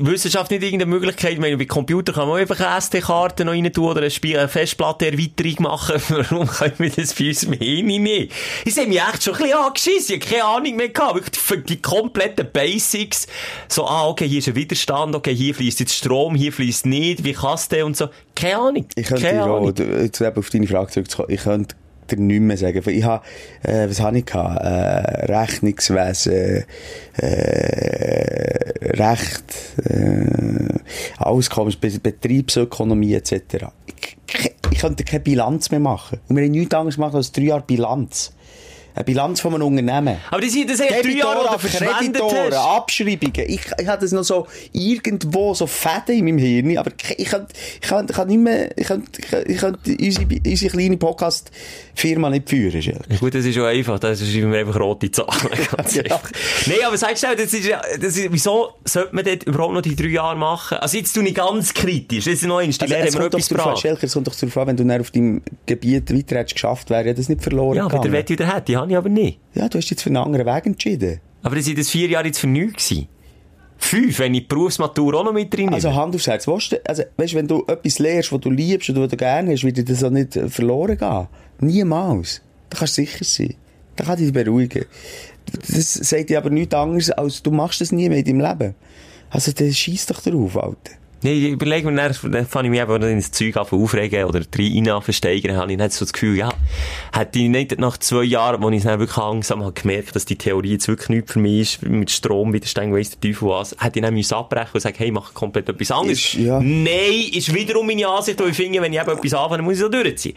D: Wissenschaft nicht irgendeine Möglichkeit? Ich meine, bei Computer kann man einfach eine SD-Karte noch rein tun oder eine, Festplatte-Erweiterung machen. Warum können wir das bei uns Hirn nicht? Ich sehe mich echt schon ein bisschen angeschissen. Ich habe keine Ahnung mehr gehabt. Wirklich für die kompletten Basics. So, ah, okay, hier ist ein Widerstand, okay, hier fließt jetzt Strom, hier fließt nicht, wie kannst du und so. Keine Ahnung.
C: Ich könnte
D: keine
C: dir auch,
D: Ahnung.
C: jetzt eben auf deine Frage zurückzukommen, ich könnte dir nicht mehr sagen. Ich habe, äh, was habe ich gehabt? Äh, Rechnungswesen, äh, Recht, äh, Be- Betriebsökonomie etc. Ich, ich, ich könnte keine Bilanz mehr machen. Und wir haben nichts anderes gemacht als drei Jahre Bilanz. Eine Bilanz von einem Unternehmen.
D: Aber das sind, das sind drei Jahre, die
C: Kreditoren. Abschreibungen. Ich, ich habe das noch so irgendwo so Fäden in meinem Hirn, aber ich, ich kann, ich kann, ich kann nicht mehr, ich kann, ich kann unsere, unsere kleine Podcast-Firma nicht führen.
D: Ja, Gut, das ist schon einfach. Da schreiben wir einfach rote Zahlen. Ganz
C: Ja.
D: einfach. Nein, aber sagst du, das ist, das ist, wieso sollte man dort überhaupt noch die drei Jahre machen? Also jetzt tu ich ganz kritisch. Das ist noch eins. Die
C: Also,
D: haben wir etwas
C: darauf an,
D: gebracht.
C: Schelker, es kommt doch darauf an, wenn du auf deinem Gebiet weiter hättest geschafft, wäre ja das nicht verloren
D: Ja, aber der. Wett wieder hätte, habe ich aber nicht.
C: Ja, du hast jetzt für einen anderen Weg entschieden.
D: Aber das sind das vier Jahre jetzt für nichts gewesen. Fünf, wenn ich die Berufsmatur auch noch mit drin
C: Also
D: nehme.
C: Hand aufs Herz, weißt du, also, weißt, wenn du etwas lernst, was du liebst und was du gerne hast, wird dir das auch nicht äh, verloren gehen. Niemals. Da kannst du sicher sein. Da kann dich beruhigen. Das sagt dir aber nichts anderes, als du machst das nie mehr in deinem Leben. Also, dann schieß doch drauf, Alter.
D: Nee, ich überlege mir, dann, dann fange ich mich eben ich ins Zeug anfange aufregen oder rein versteigern, habe ich nicht so das Gefühl, ja, hätte ich nicht nach zwei Jahren, wo ich es dann wirklich langsam habe gemerkt, dass die Theorie jetzt wirklich nichts für mich ist, mit Strom, Widerstand, weiss der Teufel was, hätte ich dann müssen abbrechen und sagen, hey, mach komplett etwas anderes.
C: Ist- ja.
D: Nein, ist wiederum meine Ansicht, weil ich finde, wenn ich eben etwas anfange, dann muss ich so durchziehen.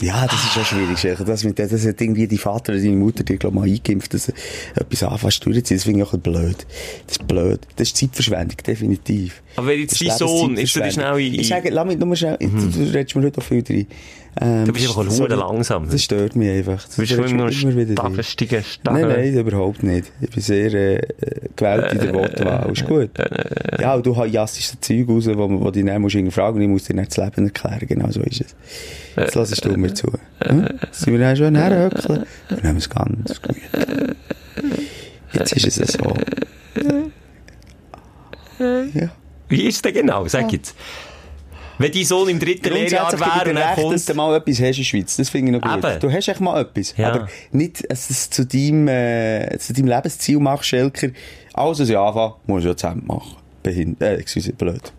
C: Ja, das ist schon schwierig, Schelker. Das, mit, das hat irgendwie die Vater oder deine Mutter dir, glaub mal eingeimpft, dass etwas anfängst durchzuziehen. Das finde ich auch blöd. Das ist blöd. Das ist Zeitverschwendung, definitiv.
D: Aber wenn jetzt dein Sohn, ist
C: Lebenszeitverschwendung.
D: schnell in...
C: Ich sage, lass mich nur schnell, du, du redest mir heute auch viel drin. Ähm,
D: Du bist einfach hure langsam.
C: Das stört mich einfach. Das
D: Du bist immer noch
C: wieder drin.
D: staffelstiger,
C: Nein, nein, überhaupt nicht. Ich bin sehr äh, äh, gewählt in der Wortwahl. Ist gut. Ja, und du jassest das Zeug raus, wo, wo du dann musst fragen und ich muss dir nicht das Leben erklären. Genau so ist es. Jetzt lassest du mir zu. Hm? Sind wir dann schon herhöckeln? Wir nehmen es ganz gut. Jetzt ist es so. Ja.
D: Wie ist es denn genau? Sag jetzt. Wenn dein Sohn im dritten Lehrjahr wäre und
C: dir recht,
D: kommt...
C: dass du mal etwas hast in der Schweiz. Das finde ich noch gut.
D: Eben.
C: Du hast echt mal etwas.
D: Ja.
C: Aber nicht, dass du es zu deinem, äh, zu deinem Lebensziel machst, Schelker. Alles, was ich anfange, muss ich ja zusammen machen. Behind äh, excuse, blöd.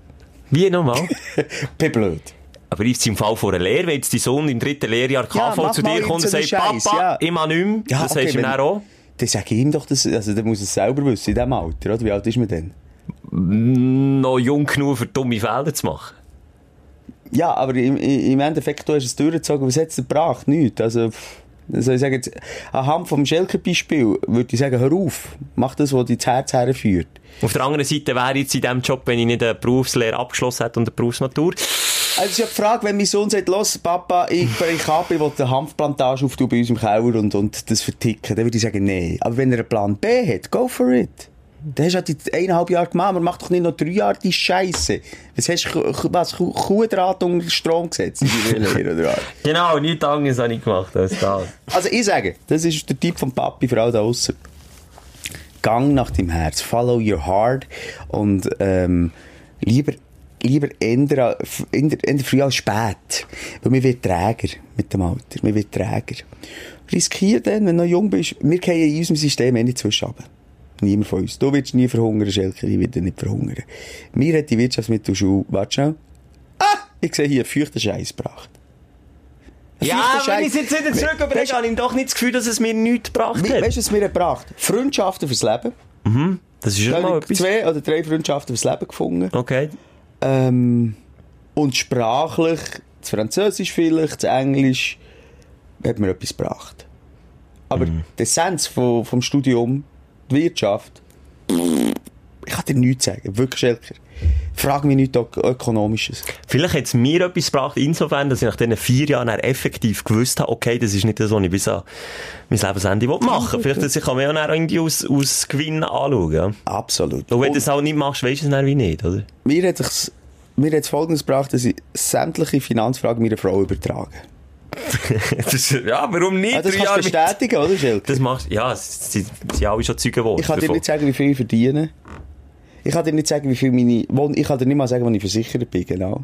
D: Wie nochmal?
C: Bin blöd.
D: Aber ist im Fall von einer Lehre, wenn jetzt dein Sohn im dritten Lehrjahr
C: Ja,
D: KV
C: mach
D: zu dir kommt und sagt,
C: Scheiß,
D: Papa,
C: ja.
D: ich mag nicht mehr,
C: Ja,
D: das
C: okay,
D: sagst du ihm dann auch.
C: Dann sag ich ihm doch, das, also, der muss es selber wissen, in diesem Alter, oder? Wie alt ist man denn?
D: Noch jung genug für dumme Felder zu machen.
C: Ja, aber im, im Endeffekt, du hast es durchgezogen, was hat es gebracht? Nichts. Also, also ich sage jetzt, anhand vom Schelker-Beispiel würde ich sagen, hör auf. Mach das, was dich ins Herz herführt.
D: Auf der anderen Seite wäre jetzt in diesem Job, wenn ich nicht eine Berufslehre abgeschlossen hätte und eine Berufsmatur,
C: Also, es ist ja die Frage, wenn mein Sohn sagt, los, Papa, ich breche ab, ich will eine Hanfplantage auftun bei uns im Keller und, und das verticken, dann würde ich sagen, nein. Aber wenn er einen Plan B hat, go for it. Dann hast du halt eineinhalb Jahre gemacht, aber mach doch nicht noch drei Jahre die Scheiße. Was hast du, was, Kuh- Kuhdraht unter Strom gesetzt Lehre?
D: Genau, nichts anderes habe ich gemacht als das.
C: Also ich sage, das ist der Tipp von Papi für alle da draussen. Gang nach dem Herz, follow your heart und ähm, lieber lieber ändern, ändern früh als spät. Weil man wird träger mit dem Alter, man wird träger. Riskier dann, wenn du noch jung bist, wir gehen in unserem System eh nicht zwischen. Niemand von uns. Du wirst nie verhungern, Schelker, ich werde nicht verhungern. Mir hat die Wirtschaftsmittelschule, warte schnell, ah, ich sehe hier feuchten Scheiß gebracht.
D: Ja, wenn ich jetzt wieder zurück überlege, habe ich doch nicht das Gefühl, dass es mir nichts gebracht hat.
C: Weißt du, was mir gebracht? Freundschaften fürs Leben.
D: Das ist schon mal etwas.
C: zwei oder drei Freundschaften fürs Leben gefunden.
D: Okay.
C: Ähm, und sprachlich, das Französisch vielleicht, das Englisch, hat mir etwas gebracht. Aber
D: Mhm.
C: die Essenz vom, vom Studium, die Wirtschaft, ich kann dir nichts sagen. Wirklich, Schelker. Frag mich nicht Ök Ökonomisches.
D: Vielleicht hat es mir etwas gebracht, insofern, dass ich nach diesen vier Jahren effektiv gewusst habe, okay, das ist nicht so, was ich bis an mein Lebensende will machen Vielleicht, dass ich kann mir auch irgendwie aus, aus Gewinn anschauen.
C: Absolut.
D: Und wenn du das auch nicht machst, weißt du es dann wie nicht, oder?
C: mir hat es Folgendes gebracht, dass ich sämtliche Finanzfragen meiner Frau übertrage.
D: das, ja, warum nicht?
C: Ah, das kannst du
D: mit-
C: bestätigen, oder, Schelker?
D: Das machst ja, sie sind alle schon Zeugen geworden.
C: Ich kann dir nicht sagen, wie viel ich verdiene. Ich kann dir nicht sagen, wie viel meine, ich kann dir nicht mal sagen, wann ich versichert bin, genau.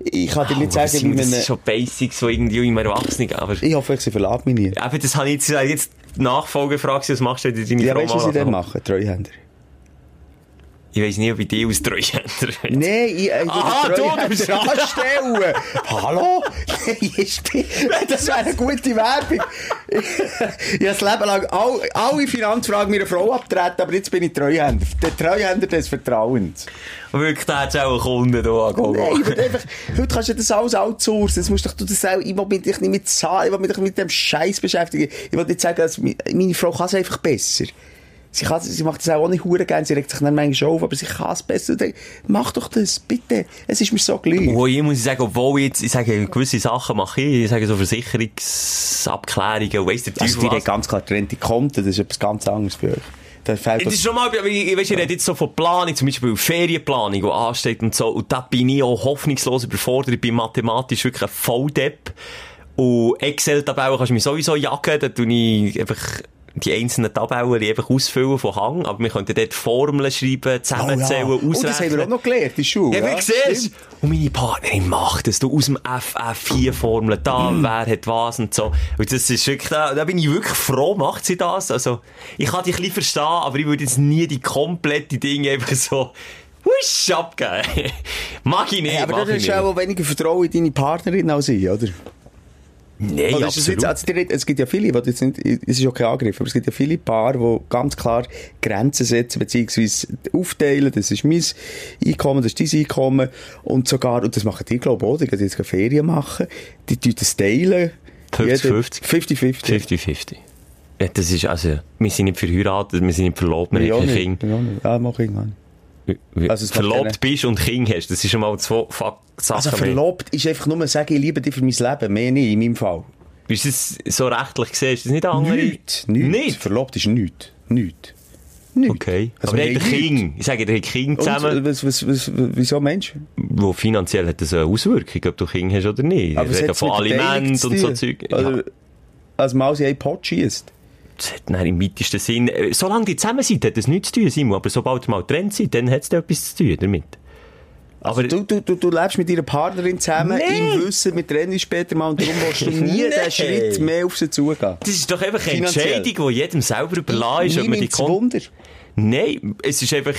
C: Ich kann dir nicht
D: Oh,
C: sagen, wie
D: sind, das
C: meine,
D: ist schon Basics, so irgendwie im Erwachsenen, aber...
C: ich hoffe, sie verlässt mich nie.
D: Eben, das habe ich jetzt, jetzt die Nachfolgefrage, was machst du, wenn du deine
C: Ja,
D: Frau
C: weißt du, was ich dann mache? Treuhänder.
D: Ich weiss nicht, ob ich Treuhänder will.
C: Nein, ich, ich
D: Aha,
C: würde
D: du, du bist-
C: anstellen. Hallo? Das wäre eine gute Werbung. ich habe das Leben lang all, alle Finanzfragen meiner Frau abgetreten, aber jetzt bin ich Treuhänder. Der Treuhänder des Vertrauens.
D: Wirklich, da hat es auch einen Kunden angekommen.
C: Nein, einfach, heute kannst du das alles outsourcen. Jetzt musst du du das auch, ich will mich nicht mit Zahlen, ich will mich mit dem Scheiß beschäftigen. Ich will nicht sagen, dass meine Frau kann es einfach besser. Sie, kann, sie macht das auch nicht hure gern, sie regt sich dann manchmal auf, aber sie kann es besser. Mach doch das, bitte. Es ist mir so gleich.
D: Wo ich muss sagen, obwohl ich jetzt, ich sage, gewisse Sachen mache ich, ich sage so Versicherungsabklärungen, weiss der
C: Also,
D: Teufel was.
C: haben ganz klar getrennte Konten, das ist etwas ganz anderes für euch.
D: Das ist schon mal, ich, weiss, ich rede jetzt so von Planung, zum Beispiel Ferienplanung, die ansteht und so, und da bin ich auch hoffnungslos überfordert, ich bin mathematisch wirklich ein Volldepp. Und Excel-Tabellen kannst du mich sowieso jagen, da tue ich einfach die einzelnen Tabellen einfach ausfüllen von Hang, aber wir könnten dort Formeln schreiben, zusammenzählen,
C: oh,
D: ausrechnen.
C: oh, das haben wir auch noch gelernt in der Schule.
D: Ja,
C: ja,
D: siehst. Und meine Partnerin macht das. Du aus dem FF4 Formeln da,
C: Mm.
D: wer hat was und so. Und das ist wirklich, da, da bin ich wirklich froh, macht sie das. Also, ich kann dich ein bisschen verstehen, aber ich würde jetzt nie die komplette Dinge einfach so, wusch, abgeben. Mag ich nicht,
C: Ja, aber das ist auch weniger Vertrauen in deine Partnerin als ich, oder?
D: Nein,
C: Oder
D: absolut.
C: jetzt, also, die es gibt ja viele, die jetzt nicht, es ist auch kein Angriff, aber es gibt ja viele Paare, die ganz klar Grenzen setzen, beziehungsweise aufteilen, das ist mein Einkommen, das ist dein Einkommen, und sogar, und das machen die, glaube ich, auch, die gehen jetzt Ferien machen, die tun das teilen.
D: 50-50.
C: 50-50.
D: 50-50. Ja, das ist also, wir sind nicht verheiratet, wir sind nicht verlobt, wir
C: Ja,
D: haben kein
C: nicht.
D: Kind.
C: Ja. Ja, mach ich nicht. Also es
D: verlobt bist und Kind hast, das ist schon mal zwei Fuck Sachen
C: Also verlobt ist einfach nur sagen, ich liebe dich für mein Leben, mehr nicht, in meinem Fall.
D: Ist das so rechtlich gesehen, ist das nicht andere?
C: Nichts, nichts.
D: Nicht?
C: Verlobt ist nichts. Nichts. Nichts.
D: Okay.
C: Also
D: Aber
C: nichts.
D: Kind. Ich sage, habt ein Kind
C: Und,
D: zusammen,
C: was, was, was, wieso Mensch?
D: wo finanziell hat das eine Auswirkung, ob du Kind hast oder nicht.
C: Aber es
D: reden
C: hat
D: von
C: der
D: Aliment und so. Zeug.
C: Oder,
D: Ja,
C: als man in einen Pot schießt.
D: Dann im weitesten Sinn, äh, solange die zusammen sind, hat das nichts zu tun, Simon. Aber sobald ihr mal getrennt seid, dann hat es da etwas zu tun damit. Aber
C: Du, du, du, du lebst mit deiner Partnerin zusammen,
D: Nee.
C: im Wissen, wir trennen später mal und darum willst du nie
D: Nee.
C: den Schritt mehr auf sie zugehen.
D: das ist doch einfach eine
C: Finanziell.
D: Entscheidung, die jedem selber überlassen ist, man die
C: Wunder.
D: Nein, es ist einfach,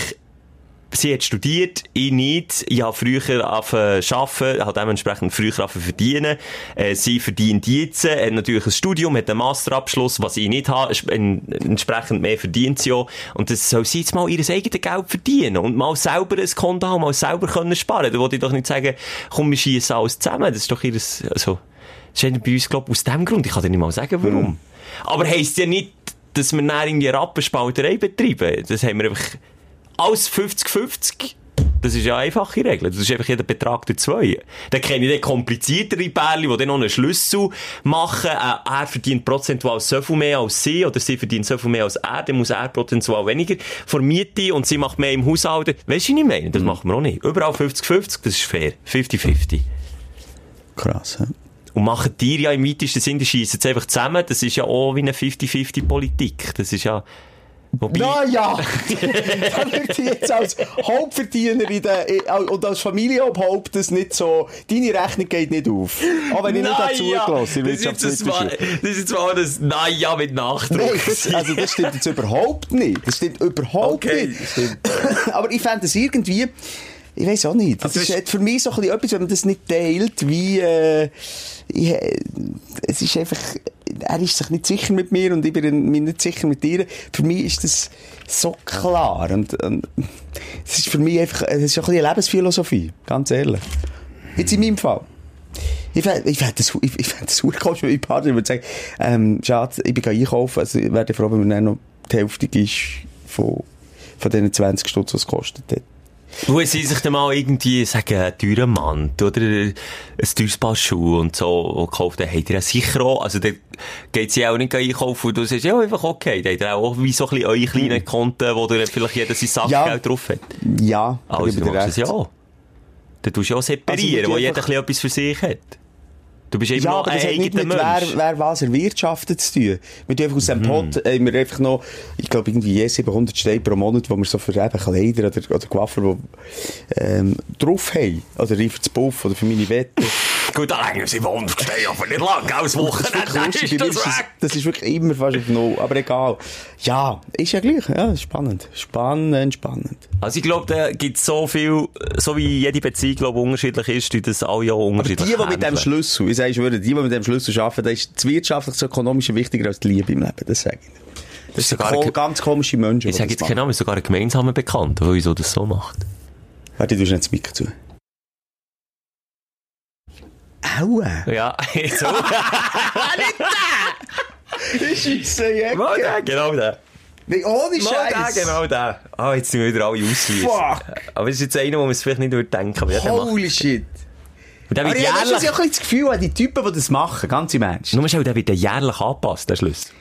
D: sie hat studiert, ich nicht. Ich habe früher angefangen zu arbeiten, habe dementsprechend früher angefangen verdienen. Äh, sie verdient jetzt, äh, hat natürlich ein Studium, hat einen Masterabschluss, was ich nicht habe. Entsprechend mehr verdient sie auch. Und das soll sie jetzt mal ihr eigenes Geld verdienen und mal selber ein Konto haben, mal selber können sparen. Da wollte ich doch nicht sagen, komm, wir schießen alles zusammen. Das ist doch ihr, also, das ist bei uns, glaube ich, aus dem Grund. Ich kann dir nicht mal sagen, warum. Aber heisst ja nicht, dass wir dann irgendwie Rappenspalterei betreiben. Das haben wir einfach alles 50-50. Das ist ja eine einfache Regel. Das ist einfach jeder Betrag durch zwei. Dann kenne ich den kompliziertere Pärchen, die dann noch einen Schlüssel machen. Äh, er verdient prozentual so viel mehr als sie, oder sie verdient so viel mehr als er, dann muss er prozentual weniger von Miete und sie macht mehr im Haushalt. Weißt du, was ich meine? Das machen wir auch nicht. Überall 50-50, das ist fair. 50-50.
C: Krass, hä?
D: Und machen die ja im weitesten Sinn, die schiessen jetzt einfach zusammen. Das ist ja auch wie eine 50-50-Politik. Das ist ja... Wobei...
C: Na ja! da wird ich jetzt als Hauptverdiener in der, in- und als Familienobhaupt das nicht so, deine Rechnung geht nicht auf. Auch wenn ich nicht dazu gelassen
D: das, das, mal- das ist das Naja mit Nachdruck.
C: Nein, das, also das stimmt jetzt überhaupt nicht. Das stimmt überhaupt
D: Okay,
C: nicht. Aber ich fände es irgendwie, ich weiß auch nicht. Das
D: Also
C: ist
D: es-
C: hat für mich so etwas, wenn man das nicht teilt, wie, äh, ich, äh, es ist einfach, er ist sich nicht sicher mit mir und ich bin mir nicht sicher mit dir. Für mich ist das so klar. Und, und es ist für mich einfach, es ist so ein bisschen eine Lebensphilosophie, ganz ehrlich. Jetzt in meinem Fall. Ich fände ich fänd das, ich, ich fänd das super komisch, wenn mein Partner würde sagen, ähm, Schatz, ich bin einkaufen, also ich wäre froh, wenn mir dann noch die Hälfte ist von, von diesen 20 Stutz, was es gekostet hat.
D: Wo sie sich dann mal irgendwie sagen, ein teurer Mantel oder ein teures Paar Schuhe und so gekauft, dann habt ihr ja sicher auch, also dann geht sie auch nicht einkaufen und du sagst, ja, einfach okay, dann habt ihr auch wie so ein bisschen eure kleinen Konten, wo dann vielleicht jeder sein Sachgeld
C: Ja.
D: drauf hat.
C: Ja,
D: Also du machst es ja auch. Dann tust du ja auch
C: Also
D: separieren,
C: würde
D: wo jeder ein bisschen etwas für sich hat. Du bist immer
C: Ja,
D: noch
C: aber das hat nicht mit wer,
D: Mensch.
C: wer was erwirtschaftet zu tun. Wir dürfen aus dem Pot, äh, wir einfach noch, ich glaube, irgendwie je 700 Steine pro Monat, wo wir so für eben Kleider oder, oder Coiffeur, wo, ähm, drauf haben. Oder für das Puff oder für meine Wette.
D: Gut, da hängen sie wohnen, verstehe aber nicht lang, als Wochenende, dann
C: Lustig,
D: ist das
C: ist das,
D: weg.
C: das ist wirklich immer fast auf Null. Aber egal. Ja, ist ja gleich. Ja, spannend. Spannend, spannend.
D: Also ich glaube, da gibt es so viel, so wie jede Beziehung, glaube unterschiedlich ist, die das alle auch
C: Aber die,
D: unterschiedlich
C: die mit dem. Schlüssel, ich sage, ich würde, die, die mit dem Schlüssel arbeiten, da ist das wirtschaftlich, das ökonomische wichtiger als die Liebe im Leben. Das sage ich. Das sind
D: sogar ein-
C: ganz komische Menschen.
D: Ich sage
C: das
D: jetzt keinen Namen, sogar ein gemeinsamer Bekannter, der wieso das so macht.
C: Warte, du hast nicht das Mikro zu. Aua.
D: Ja, jetzt auch.
C: Scheisse, Jacke.
D: Mal der, genau der.
C: Nee, ohne
D: der,
C: Scheiß.
D: genau der. Ah, jetzt sind wir wieder alle ausschließen.
C: Fuck.
D: Aber es ist jetzt einer, wo man es vielleicht nicht würde denken, der macht.
C: Holy shit.
D: Und der
C: Aber
D: wird
C: ja, das ist
D: jährlich,
C: das Gefühl, die Typen, die das machen, ganz im Ernst.
D: nur schnell, der wird jährlich angepasst, der Schluss.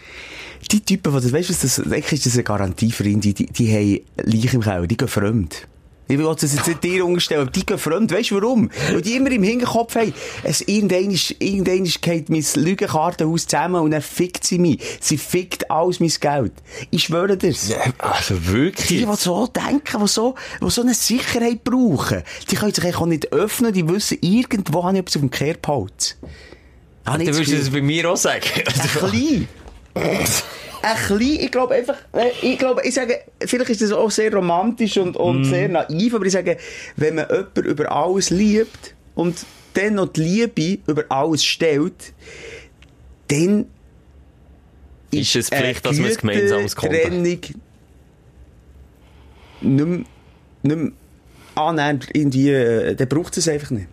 C: Die Typen, die das, weißt du, das, ist das eine Garantie für ihn, die, die, die haben Leiche im Keller, die gehen fremd. Ich will das jetzt nicht dir unterstellen, aber die gehen fremd. Weißt du warum? Weil die immer im Hinterkopf haben, es irgendein ist geht mein Lügenkartenhaus zusammen und dann fickt sie mich. Sie fickt alles mein Geld. Ich schwöre dir's.
D: Also
C: Die,
D: wirklich?
C: die so denken, die so, die so eine Sicherheit brauchen, die können sich eigentlich auch nicht öffnen, die wissen, irgendwo habe ich etwas auf dem
D: Du
C: ich das
D: würdest
C: Gefühl.
D: es bei mir auch sagen.
C: Ein klein. Ein klein, ich glaube einfach, äh, ich glaube, ich sage, vielleicht ist das auch sehr romantisch und, und
D: Mhm.
C: sehr naiv, aber ich sage, wenn man jemanden über alles liebt und dann noch die Liebe über alles stellt, dann
D: Ist es
C: eine
D: Pflicht, dass man ein gemeinsames Konto hat?
C: Trennung nicht mehr, nicht mehr annähernd irgendwie, äh, dann braucht es einfach nicht.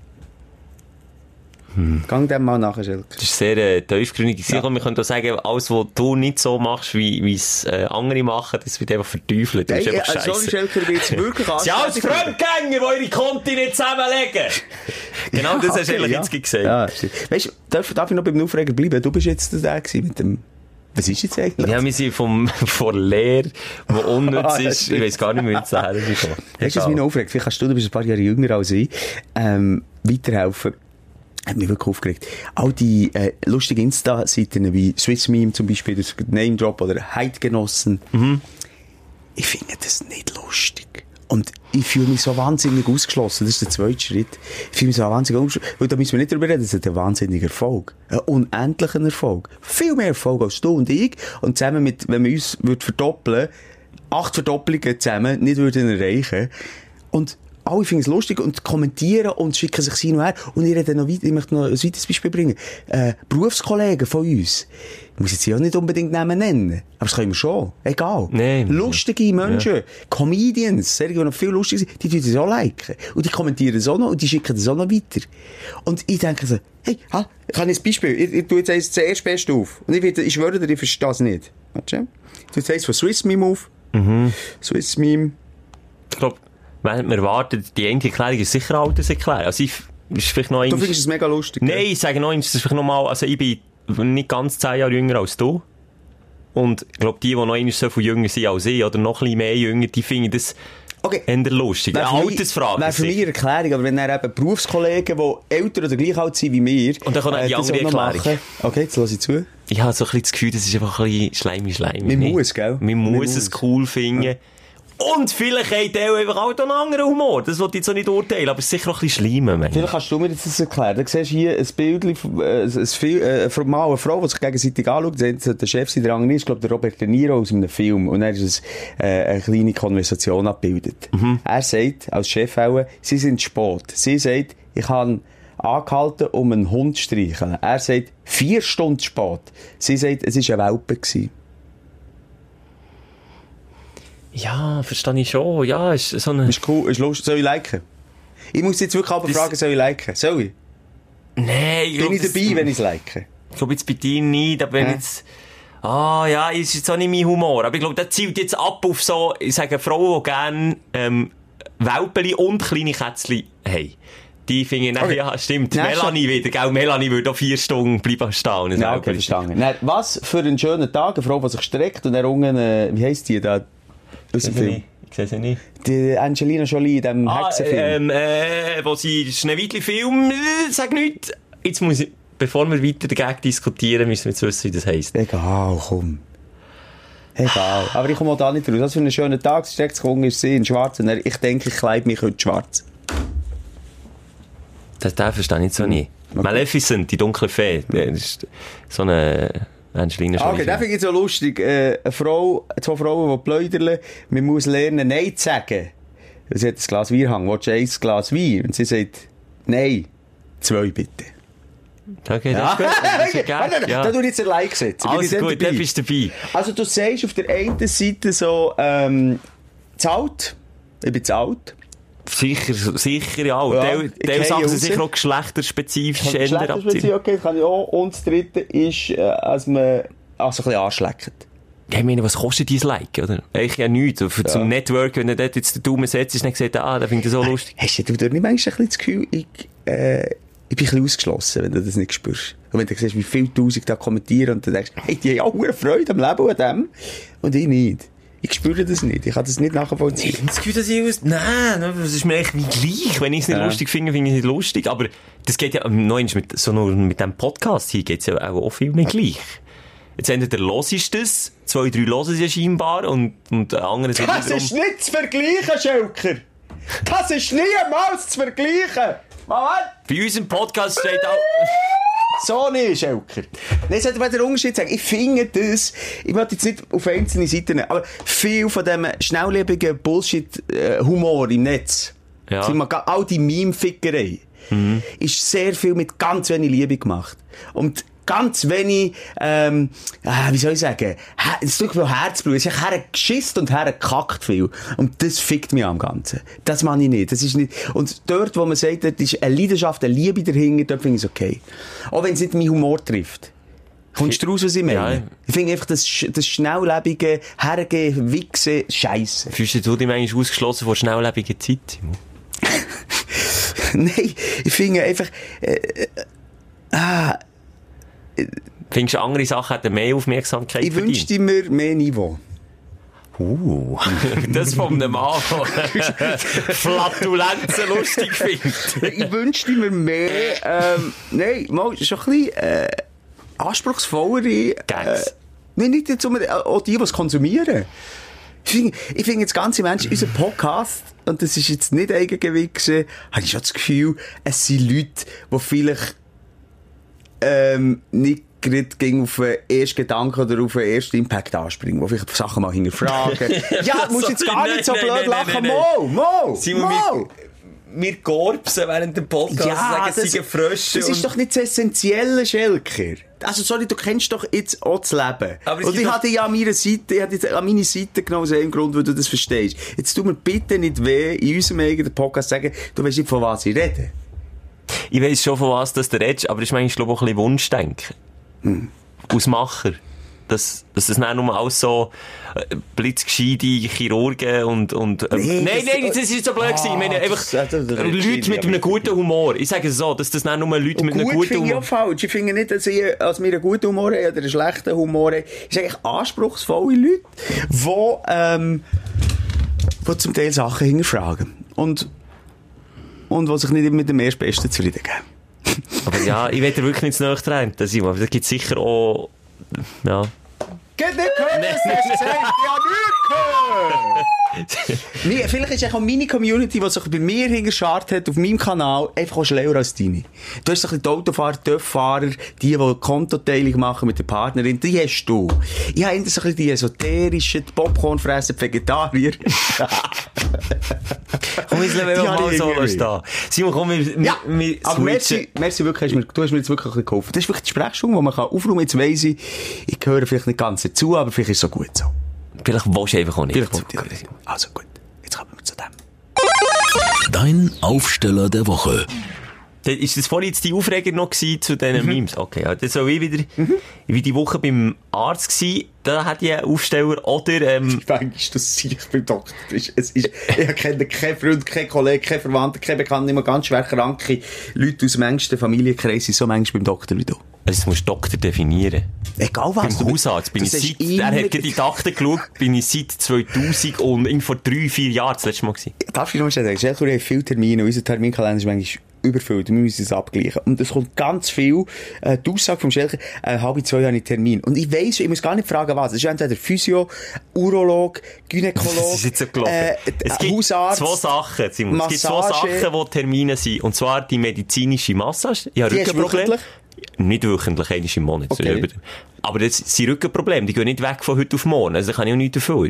D: Hm.
C: Gang dem mal nachher, Schelke.
D: Das ist sehr äh, tiefgründig. Ja. Wir können auch sagen, alles, was du nicht so machst, wie es äh, andere machen, das wird einfach verteufelt. Das ist
C: Hey,
D: einfach
C: äh, sorry,
D: scheiße.
C: Ich bin jetzt wirklich
D: Sie sind alles. Fremdgänger, die ihre Konti nicht zusammenlegen. genau das hast du eigentlich jetzt gesagt.
C: Ja, weißt du, darf, darf ich noch beim Aufreger bleiben? Du bist jetzt der gewesen mit dem, was ist jetzt eigentlich?
D: Ja, wir sind vom, von Lehre, die unnütz
C: ja,
D: ist. Ich weiss gar nicht mehr, wie es daher ist.
C: Weißt du, was mich noch aufregt? Vielleicht kannst du, du bist ein paar Jahre jünger als ich, ähm, weiterhelfen. Hat mich wirklich aufgeregt. All die äh, lustigen Insta-Seiten wie Swiss Meme zum Beispiel, das Name Drop oder Heidgenossen. Ich finde das nicht lustig. Und ich fühle mich so wahnsinnig ausgeschlossen. Das ist der zweite Schritt. Ich fühle mich so wahnsinnig ausgeschlossen. Weil da müssen wir nicht drüber reden. Das ist ein wahnsinniger Erfolg. Ein unendlicher Erfolg. Viel mehr Erfolg als du und ich. Und zusammen mit, wenn wir uns würd verdoppeln, acht Verdoppelungen zusammen nicht würden erreichen. Und alle finden es lustig und kommentieren und schicken sich hin und her. Und ich, rede noch weit, ich möchte noch ein weiteres Beispiel bringen. Äh, Berufskollegen von uns. Ich muss jetzt hier auch nicht unbedingt Namen nennen. Aber das können wir schon. Egal.
D: Nee.
C: Lustige Menschen. Comedians. Sehr, die noch viel lustig sind. Die tun das auch liken. Und die kommentieren es auch noch und die schicken das auch noch weiter. Und ich denke so, hey, ha, ich habe ein Beispiel. Ich, ich tue jetzt eins zuerst best auf. Und ich, werde, ich schwöre dir, ich verstehe das nicht. Warte. Ich tue jetzt eins von Swiss Meme auf. Swiss Meme.
D: Ich glaube, wenn man erwartet, die eine Erklärung ist sicher Alterserklärung. Also ich, ist vielleicht noch
C: Du findest es mega lustig.
D: Nein, ich sage noch eins, das ist vielleicht noch mal, also ich bin nicht ganz zehn Jahre jünger als du. Und ich glaube, die, die noch einmal so viel jünger sind als ich, oder noch ein bisschen mehr jünger, die finden das
C: Okay.
D: eher lustig. Eine Altersfrage.
C: Wäre für mich eine Erklärung, aber wenn er eben Berufskollegen, die älter oder gleich alt sind wie wir, äh,
D: Und dann kommt auch die andere Erklärung.
C: machen. Okay, jetzt lasse ich zu.
D: Ich habe so ein bisschen das Gefühl, das ist einfach ein bisschen schleimig, schleimig.
C: Man muss, gell?
D: Man
C: Man
D: muss
C: muss.
D: es cool finden. Und vielleicht hat der einfach auch einen anderen Humor. Das wollte ich jetzt auch nicht urteilen, aber es ist sicher auch ein bisschen schleimen, Mensch.
C: Vielleicht kannst du mir jetzt das erklären. Du siehst hier ein Bild, von, äh, ein, äh, Frau, eine Frau, die sich gegenseitig anschaut. Sie Der Chef, der andere ist, glaube der Robert De Niro aus einem Film. Und er ist es, äh, eine kleine Konversation abgebildet. Er sagt, als Chef auch, sie sind spät. Sie sagt, ich habe angehalten, um einen Hund zu streicheln. Er sagt, vier Stunden spät. Sie sagt, es war ein Welpe. Gewesen.
D: Ja, verstehe ich schon. Ja, ist so eine...
C: Ist cool, ist lustig. Soll ich liken? Ich muss jetzt wirklich aber
D: Das-
C: fragen, soll ich liken? Soll ich?
D: Nein, ich
C: Bin ich
D: das-
C: dabei, wenn ich es like?
D: Ich glaube jetzt bei dir nicht, aber wenn jetzt... Ah, ja, ist jetzt auch nicht mein Humor. Aber ich glaube, das zielt jetzt ab auf so, ich sage, Frauen, die gerne, ähm, Welpeli und kleine Kätzchen haben. Die finden,
C: Okay.
D: ja, stimmt.
C: Nächste-
D: Melanie wieder, gell? Melanie würde auch vier Stunden bleiben stehen. und ein
C: Ja, okay, verstanden. Dann, was für einen schönen Tag, eine Frau, die sich streckt und dann unten, äh, wie heisst die da? Aus dem Film.
D: ich- sehe sie nicht.
C: Die Angelina Jolie in diesem
D: Ah,
C: Hexenfilm.
D: ähm, äh, wo sie Schneewittli-Film, äh, sag nicht. Jetzt muss ich, bevor wir weiter dagegen diskutieren, müssen wir jetzt wissen, wie das heisst.
C: Egal, komm. Egal. Aber ich komme auch da nicht raus. Was für einen schönen Tag. Es steckt ist sie in schwarz. Und ich denke, ich kleide mich heute schwarz.
D: Das, den verstehe ich so nie. Maleficent, die dunkle Fee, das ist so eine, ein Schweine
C: Ah, Okay, das finde ich so lustig. Äh, eine Frau, zwei Frauen, die pläudern, man muss lernen, Nein zu sagen. Sie hat ein Glas Wein hängen. Willst du ein Glas Wein? Und sie sagt, Nein. Zwei bitte.
D: Okay, das ist gut. Das ist
C: Nein, nein,
D: Ja.
C: Da ich jetzt ein Like setzen.
D: Also
C: dann
D: gut,
C: dabei?
D: dann bist du dabei.
C: Also du sagst auf der einen Seite so, ähm, zu alt. Ich bin zu alt.
D: Sicher, sicher, ja. Und
C: Ja,
D: Teil, Teil Sachen sind sicher auch geschlechterspezifisch ändern.
C: Geschlechterspezifisch, okay, kann ich auch. Und das dritte ist, äh, als man, also ein bisschen anschleckt.
D: Ja, ich meine, was kostet dein Like, oder? Eigentlich ja nichts. Für zum Network, wenn du dort jetzt den Daumen setzt, ist dann gesagt, ah, da finde ich das so lustig.
C: Hast du dort nicht manchmal ein bisschen das Gefühl, ich, äh, ich bin ein bisschen ausgeschlossen, wenn du das nicht spürst? Und wenn du siehst, wie viele Tausend da kommentieren und du denkst, hey, die haben auch Freude am Leben an dem. Und ich nicht. Ich spüre das nicht. Ich kann das nicht nachvollziehen.
D: Das Gefühl, dass ich aus... Nein, das ist mir echt wie gleich. Wenn ich es nicht
C: Ja.
D: lustig finde, finde ich es nicht lustig. Aber das geht ja, einmal mit, so nur mit dem Podcast hier geht es ja auch viel nicht gleich. Jetzt entweder los ist das, zwei, drei hören ja scheinbar und, und der andere sind
C: Das ist nicht zu vergleichen, Schelker. Das ist niemals zu vergleichen. Mann!
D: Bei uns im Podcast steht auch...
C: So nicht, Schelker. Nein, sollte man den Unterschied sagen. Ich finde das, ich möchte jetzt nicht auf einzelne Seiten, aber viel von dem schnelllebigen Bullshit-Humor im Netz,
D: Ja.
C: sind wir all die Meme-Fickerei, ist sehr viel mit ganz wenig Liebe gemacht. Und ganz wenig, ähm, äh, wie soll ich sagen, es tut mir Herzblut. Es ist hergeschissen und hergekackt viel. Und das fickt mich am Ganzen. Das mache ich nicht. Das ist nicht, und dort, wo man sagt, dort ist eine Leidenschaft, eine Liebe dahinter, dort finde ich es okay. Auch wenn es nicht meinen Humor trifft. Kommst du raus, was ich meine?
D: Ja.
C: Ich finde einfach das, das schnelllebige, hergehen, wichsen, scheisse.
D: Fühlst du dich manchmal ausgeschlossen vor schnelllebiger Zeit?
C: Nein, ich finde einfach,
D: Findest du, andere Sachen hätten mehr Aufmerksamkeit
C: ich
D: verdient?
C: wünschte mir mehr Niveau.
D: Uh, das von einem Mann, der Flatulenzen lustig findet.
C: ich wünschte mir mehr, ähm, nein, mal, schon ein bisschen, äh, anspruchsvollere,
D: Gags.
C: Äh, nein, nicht jetzt unbedingt, äh, auch die, die es konsumieren. Ich finde, ich finde jetzt ganze Menschen, unser Podcast, und das ist jetzt nicht Eigengewicht gewesen, habe ich schon das Gefühl, es sind Leute, die vielleicht, ähm, nicht gerade gegen auf den ersten Gedanken oder auf den ersten Impact anspringen, wo vielleicht Sachen mal hinterfragen. ja, du musst jetzt gar nicht so
D: Nein,
C: blöd
D: nein, nein,
C: lachen,
D: nein,
C: Mo, Mo,
D: Simon,
C: Mo.
D: Wir gorbsen während dem Podcast
C: Ja, das,
D: Frösche.
C: das ist doch nicht das Essentielle, Schelker. Also, sorry, du kennst doch jetzt auch das Leben.
D: Aber
C: Und ich hatte ja an meiner Seite, ich hatte jetzt an meine Seite genommen, aus einem Grund, weil du das verstehst. Jetzt tu mir bitte nicht weh, in unserem eigenen Podcast sagen, du weißt nicht, von was ich rede.
D: Ich weiss schon, von was das du redest, aber das ist manchmal, glaube ich, auch ein bisschen Wunschdenken.
C: Hm.
D: Aus Macher. Dass, dass das nicht nur alles so äh, blitzgescheite Chirurgen und... und ähm,
C: Nee,
D: nein,
C: das-
D: nein, das ist so blöd gewesen. Ich meine,
C: Ah,
D: einfach
C: das- das-
D: Leute mit einem guten Humor. Ich sage es so, dass das nicht nur Leute mit einem
C: Gut
D: guten
C: finde ich
D: Humor...
C: auch falsch. Ich finde nicht, dass ich, als wir einen guten Humor haben oder einen schlechten Humor haben. Es sind eigentlich anspruchsvolle Leute, die, ähm, die zum Teil Sachen hinterfragen. Und, und die sich nicht immer mit dem Erstbesten zufrieden geben.
D: Aber ja, ich dir wirklich nicht zu nahe treten, Simon. Da gibt sicher auch... Ja...
C: Nicht gehört. Nee, vielleicht ist auch meine Community, die sich bei mir hingeschart hat, auf meinem Kanal, einfach auch schlauer als deine. Du hast ein die Autofahrer, die Töfffahrer, die, die Kontoteilung machen mit der Partnerin, die hast du. Ich habe so ein die esoterischen, die Popcornfressen, die Vegetarier.
D: Komm, jetzt lassen wir mal so stehen. Simon, komm, wir,
C: Ja,
D: wir,
C: aber merci, merci wirklich, du hast mir jetzt wirklich geholfen. Das ist wirklich die Sprechstunde, die man kann aufräumen. Jetzt weiss ich, ich gehöre vielleicht nicht ganz dazu, aber vielleicht ist es so gut so.
D: Vielleicht willst du einfach auch nicht.
C: Vielleicht ich das nicht. Also gut, jetzt kommen wir zu dem.
B: Dein Aufsteller der Woche.
D: Ist das vorhin jetzt die Aufreger noch gewesen zu
C: Mhm.
D: diesen Memes? Okay, ja, das so wie wieder, wie die Woche beim Arzt gewesen, da hat ja ein Aufsteller oder, ähm,
C: Manchmal du sicher beim Doktor bist. Es ist, ich kenne keinen Freund, keinen Kollegen, keinen Verwandten, keinen Bekannten, immer ganz schwer kranke Leute aus dem engsten Familienkreis sind so manchmal beim Doktor wie du.
D: Also, das musst du Doktor definieren.
C: Egal was.
D: Beim
C: du-
D: Hausarzt bin ich seit, der hat in die Akte geschaut, bin ich seit 2000 und irgend vor drei, vier Jahren das letzte Mal gewesen.
C: Darf ich noch mal sagen, Schelker hat viele Termine und unser Terminkalender ist manchmal überfüllt. Wir müssen es abgleichen. Und es kommt ganz viel, äh, die Aussage vom Schelker, äh, halbe zwei habe ich Termin. Und ich weiss, ich muss gar nicht fragen, was. Es ist entweder Physio, Urolog, Gynäkolog,
D: Das ist jetzt so gelaufen.
C: äh,
D: es gibt
C: Hausarzt.
D: zwei Sachen, Simon. Es gibt zwei
C: Massage.
D: Sachen, die Termine sind. Und zwar die medizinische Massage.
C: Du
D: Rückenprobleme. Nicht wöchentlich, einmal im Monat.
C: Okay.
D: Aber das sind Rückenprobleme. Die gehen nicht weg von heute auf morgen. Also da kann ich auch nichts dafür.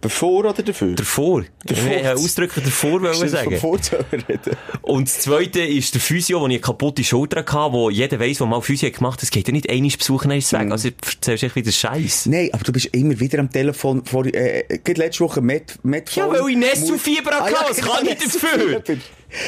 C: Bevor oder dafür?
D: Davor.
C: Davor.
D: Ich ausdrücklich davor wollen sagen.
C: Reden.
D: Und das zweite ist der Physio, wo ich eine kaputte Schulter hatte, wo jeder weiss, der mal Physio gemacht hat, es geht ja nicht einmal besuchen, dann ist es
C: Mhm.
D: weg. Also erzählst echt wieder Scheiß.
C: Nein, aber du bist immer wieder am Telefon vor, äh, gerade letzte Woche mit, mit
D: Ja, weil ich Nesselfieber
C: Ah,
D: hatte. Was kann ich dafür?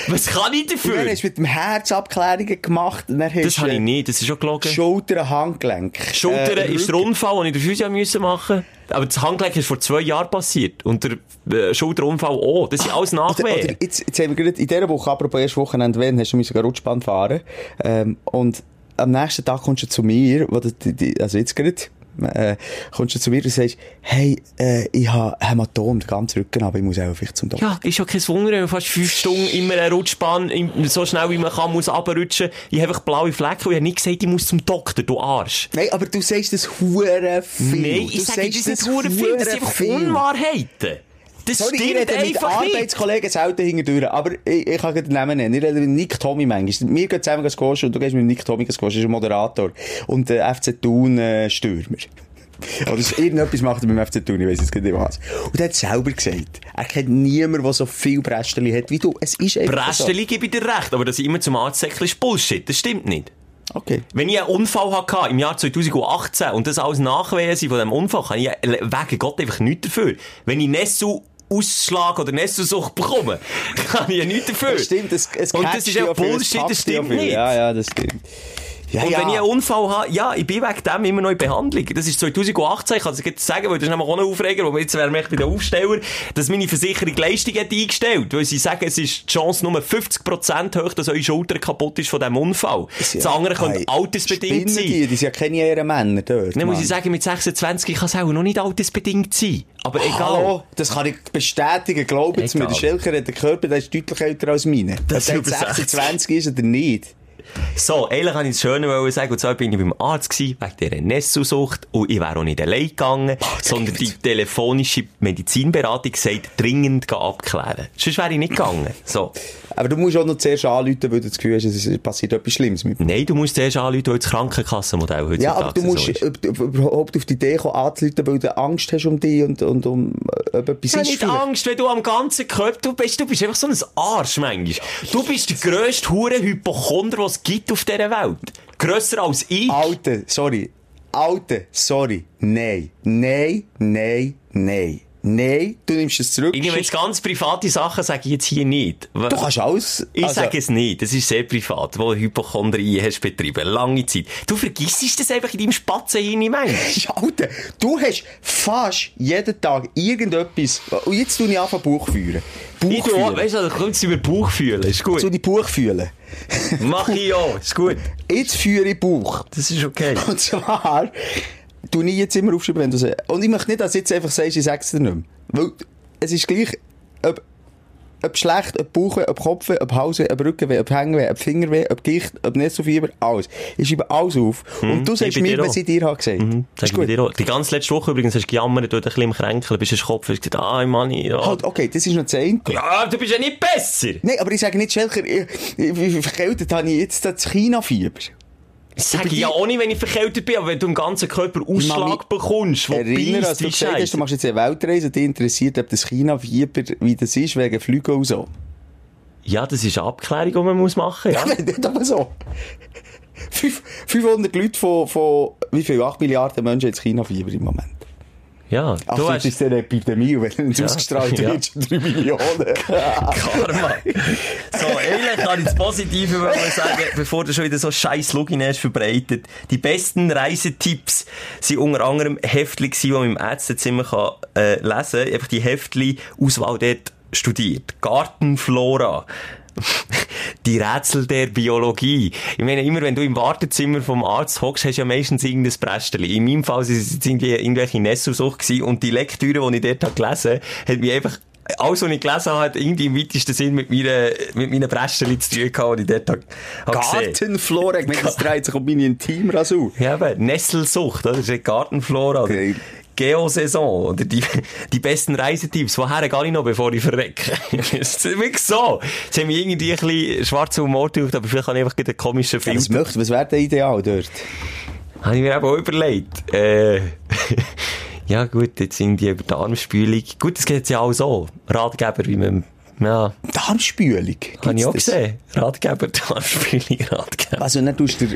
D: Was kann ich
C: Und dann
D: dafür?
C: hast du mit dem Herz Abklärungen gemacht und dann hast
D: Das habe ich
C: äh,
D: nicht, das ist schon gelogen.
C: Schulter, Handgelenk.
D: Schulter
C: äh,
D: ist der. Unfall, den ich der Physio müssen machen Aber das Handgelenk ist vor zwei Jahren passiert. Und der äh, Schulterunfall auch. Das sind alles
C: Oder, oder
D: Nachwehen.
C: jetzt, jetzt haben wir gerade in dieser Woche, apropos erst Wochenende, wenn, hast du müssen Rutschbahn fahren. Ähm, und am nächsten Tag kommst du zu mir, wo du, also jetzt gerade, äh, kommst du zu mir und sagst, hey, äh, ich habe Hämatom, den ganzen Rücken, aber ich muss auch vielleicht zum Doktor.
D: Ja, ist ja kein Wunder, wenn man fast fünf Stunden immer eine Rutschbahn so schnell wie man kann muss runterrutschen. Ich habe einfach blaue Flecken und ich habe nicht gesagt, ich muss zum Doktor, du Arsch.
C: Nein, aber du sagst das hure viel.
D: Nein,
C: du
D: ich sage
C: sagst
D: das nicht hure viel, das sind einfach
C: viel.
D: Unwahrheiten. Das
C: Sorry, ich
D: stimmt
C: rede mit. Arbeitskollegen selten hinterdurch, aber ich, ich kann den Namen nennen. Ich rede mit Nick Tommy manchmal. Wir gehen zusammen squashen und du gehst mit Nick Tommy squashen, ist ein Moderator. Und der FC Thun äh, Stürmer. Oder ist irgendetwas macht er beim FC Thun, ich weiss jetzt nicht was. Und er hat selber gesagt, er kennt niemanden, der so viel Brästeli hat wie du. Es ist einfach
D: Brästeli gebe ich dir recht, aber dass ich immer zum Arzt ist Bullshit. Das stimmt nicht.
C: so. Okay.
D: Wenn ich einen Unfall hatte im Jahr 2018 und das alles Nachwehen von diesem Unfall, kann ich wegen Gott einfach nichts dafür. Wenn ich Nessu Ausschlag oder Nesselsucht bekomme, kann ich ja nichts dafür.
C: Das stimmt, es, es
D: Und das ist ja Bullshit, das stimmt nicht.
C: Ja, ja, das stimmt. Ja,
D: Und
C: ja.
D: wenn ich einen Unfall habe, ja, ich bin wegen dem immer noch in Behandlung. Das ist 2018, ich kann es jetzt sagen, weil das ist nämlich auch ein Aufreger, wir jetzt wären wir echt bei den Aufsteller, dass meine Versicherung Leistung hat eingestellt, weil sie sagen, es ist die Chance nur 50% hoch, dass eure Schulter kaputt ist von diesem Unfall. Das andere könnte
C: Hey,
D: altersbedingt sein.
C: Die, die sind ja keine Ehrenmänner dort.
D: Dann muss ich sagen, mit 26 kann es auch noch nicht altersbedingt sein. Aber egal.
C: Hallo, das kann ich bestätigen. Glaubt es mir, der Schelker hat einen Körper, der ist deutlich älter als meine.
D: Das
C: Ob
D: ist
C: der
D: über
C: 26 ist oder nicht.
D: So, eigentlich wollte ich das Schöne wollen sagen, und zwar bin ich beim Arzt gewesen, wegen dieser Nesselsucht, und ich wäre auch nicht allein gegangen, sondern die telefonische Medizinberatung sagt, dringend abklären. Sonst wäre ich nicht gegangen. So.
C: Aber du musst auch noch zuerst anrufen, weil du das Gefühl hast, es passiert etwas Schlimmes mit.
D: Nein, du musst zuerst anrufen, weil das Krankenkassenmodell heutzutage
C: Ja, aber du
D: so
C: musst überhaupt auf die Idee kommen, anzurufen, weil du Angst hast um dich und, und um äh, ob etwas
D: habe
C: ist.
D: nicht
C: vielleicht.
D: Angst, wenn du am ganzen Körper, du bist, du bist einfach so ein Arsch, manchmal. Du bist der grösste Hurenhypochonder, den gibt auf dieser Welt. Grösser als ich.
C: Alte, sorry. Alte, sorry. Nein. Nein, nein, nein. Nein, du nimmst es zurück.
D: Ich nehme jetzt ganz private Sachen, sage ich jetzt hier nicht.
C: du kannst alles.
D: Ich
C: also-
D: sage es nicht. Das ist sehr privat, wo du Hypochondrie hast betrieben. Lange Zeit. Du vergisst das einfach in deinem Spatzenhirn manchmal.
C: Ja, Alter, du hast fast jeden Tag irgendetwas. Und jetzt tue ich einfach Buch führen.
D: Ich
C: Buch
D: auch,
C: führen.
D: weißt du, du kannst über Bauch fühlen. Ist gut.
C: So die Buch fühlen.
D: Mach ich auch. Ist gut.
C: Jetzt führe ich Buch.
D: Das ist okay.
C: Und zwar, tu ich jetzt immer aufschreiben, wenn du sagst. Und ich möchte nicht, dass du jetzt einfach sagst, ich sag's dir nicht mehr. Weil, es ist gleich, ob, ob schlecht, ob Bauchweh, ob Kopfweh, ob Halsweh, ob Rückenweh, ob Hängenweh, ob Fingerweh, ob Gicht, ob Nesselfieber, alles. Ich schreibe alles auf. Und du sagst mir, was ich dir habe gesagt.
D: Mhm, sag
C: Ist
D: ich dir auch. Die ganze letzte Woche übrigens hast du gejammert, du ein bisschen im Kränkeln, bist du Kopf, hast gesagt, ah, Mann, ja.
C: Halt, okay, das ist noch das eine.
D: Ja, du bist ja nicht besser.
C: Nein, aber ich sage nicht, Schelker, verkältet habe ich jetzt das China-Fieber.
D: Das sage ich ja auch nicht, wenn ich verkältet bin, aber wenn du im ganzen Körper Ausschlag bekommst, wo
C: Erinnere, als
D: beißt,
C: du
D: wie
C: gesagt hast, du machst jetzt eine Weltreise dich interessiert, ob das China-Fieber, wie das ist, wegen Flügen und so.
D: Ja, das ist eine Abklärung, die man muss machen muss. Ja.
C: nicht aber so. Fünf- 500 Leute von, von, wie viel? 8 Milliarden Menschen haben China-Fieber im Moment.
D: Ja.
C: Ach,
D: Du
C: das
D: hast
C: ist eine Epidemie, und wenn es
D: Ja.
C: ausgestrahlt
D: Ja.
C: wird, schon 3 Millionen.
D: Karma. So, eigentlich kann ich das Positive mal sagen, bevor du schon wieder so scheiß Login hast verbreitet. Die besten Reisetipps sind unter anderem Heftli die man im Ärztezimmer kann, äh, lesen kann. Einfach die Heftli-Auswahl dort studiert. Gartenflora. Die Rätsel der Biologie. Ich meine, immer wenn du im Wartezimmer vom Arzt hockst, hast du ja meistens irgendein Brästeli. In meinem Fall sind es irgendwie irgendwelche Nesselsucht gewesen und die Lektüre, die ich dort habe gelesen hat mich einfach alles, was ich gelesen habe, hat irgendwie im weitesten Sinn mit meinen, mit meinen Brästchen zu tun gehabt, die ich dort habe.
C: Gartenflora, ich meine, das dreht sich um meine Intimrasur.
D: Ja, eben, Nesselsucht, oder? Das ist Gartenflora. Oder
C: Geil.
D: Geosaison oder die, die besten Reisetipps. Woher gehe ich noch, bevor ich verrecke? das ist wirklich so. Jetzt haben wir irgendwie ein bisschen schwarzer Humor gemacht, aber vielleicht habe ich einfach einen komischen Film.
C: Was möchte, was wäre denn ideal dort?
D: Habe ich mir eben auch überlegt. Äh, ja gut, jetzt sind die über Darmspülung. Gut, das geht ja auch so. Ratgeber, wie man, ja,
C: Darmspülung.
D: habe ich auch
C: das?
D: gesehen. Ratgeber, Darmspülung, Ratgeber.
C: Also, dann tust du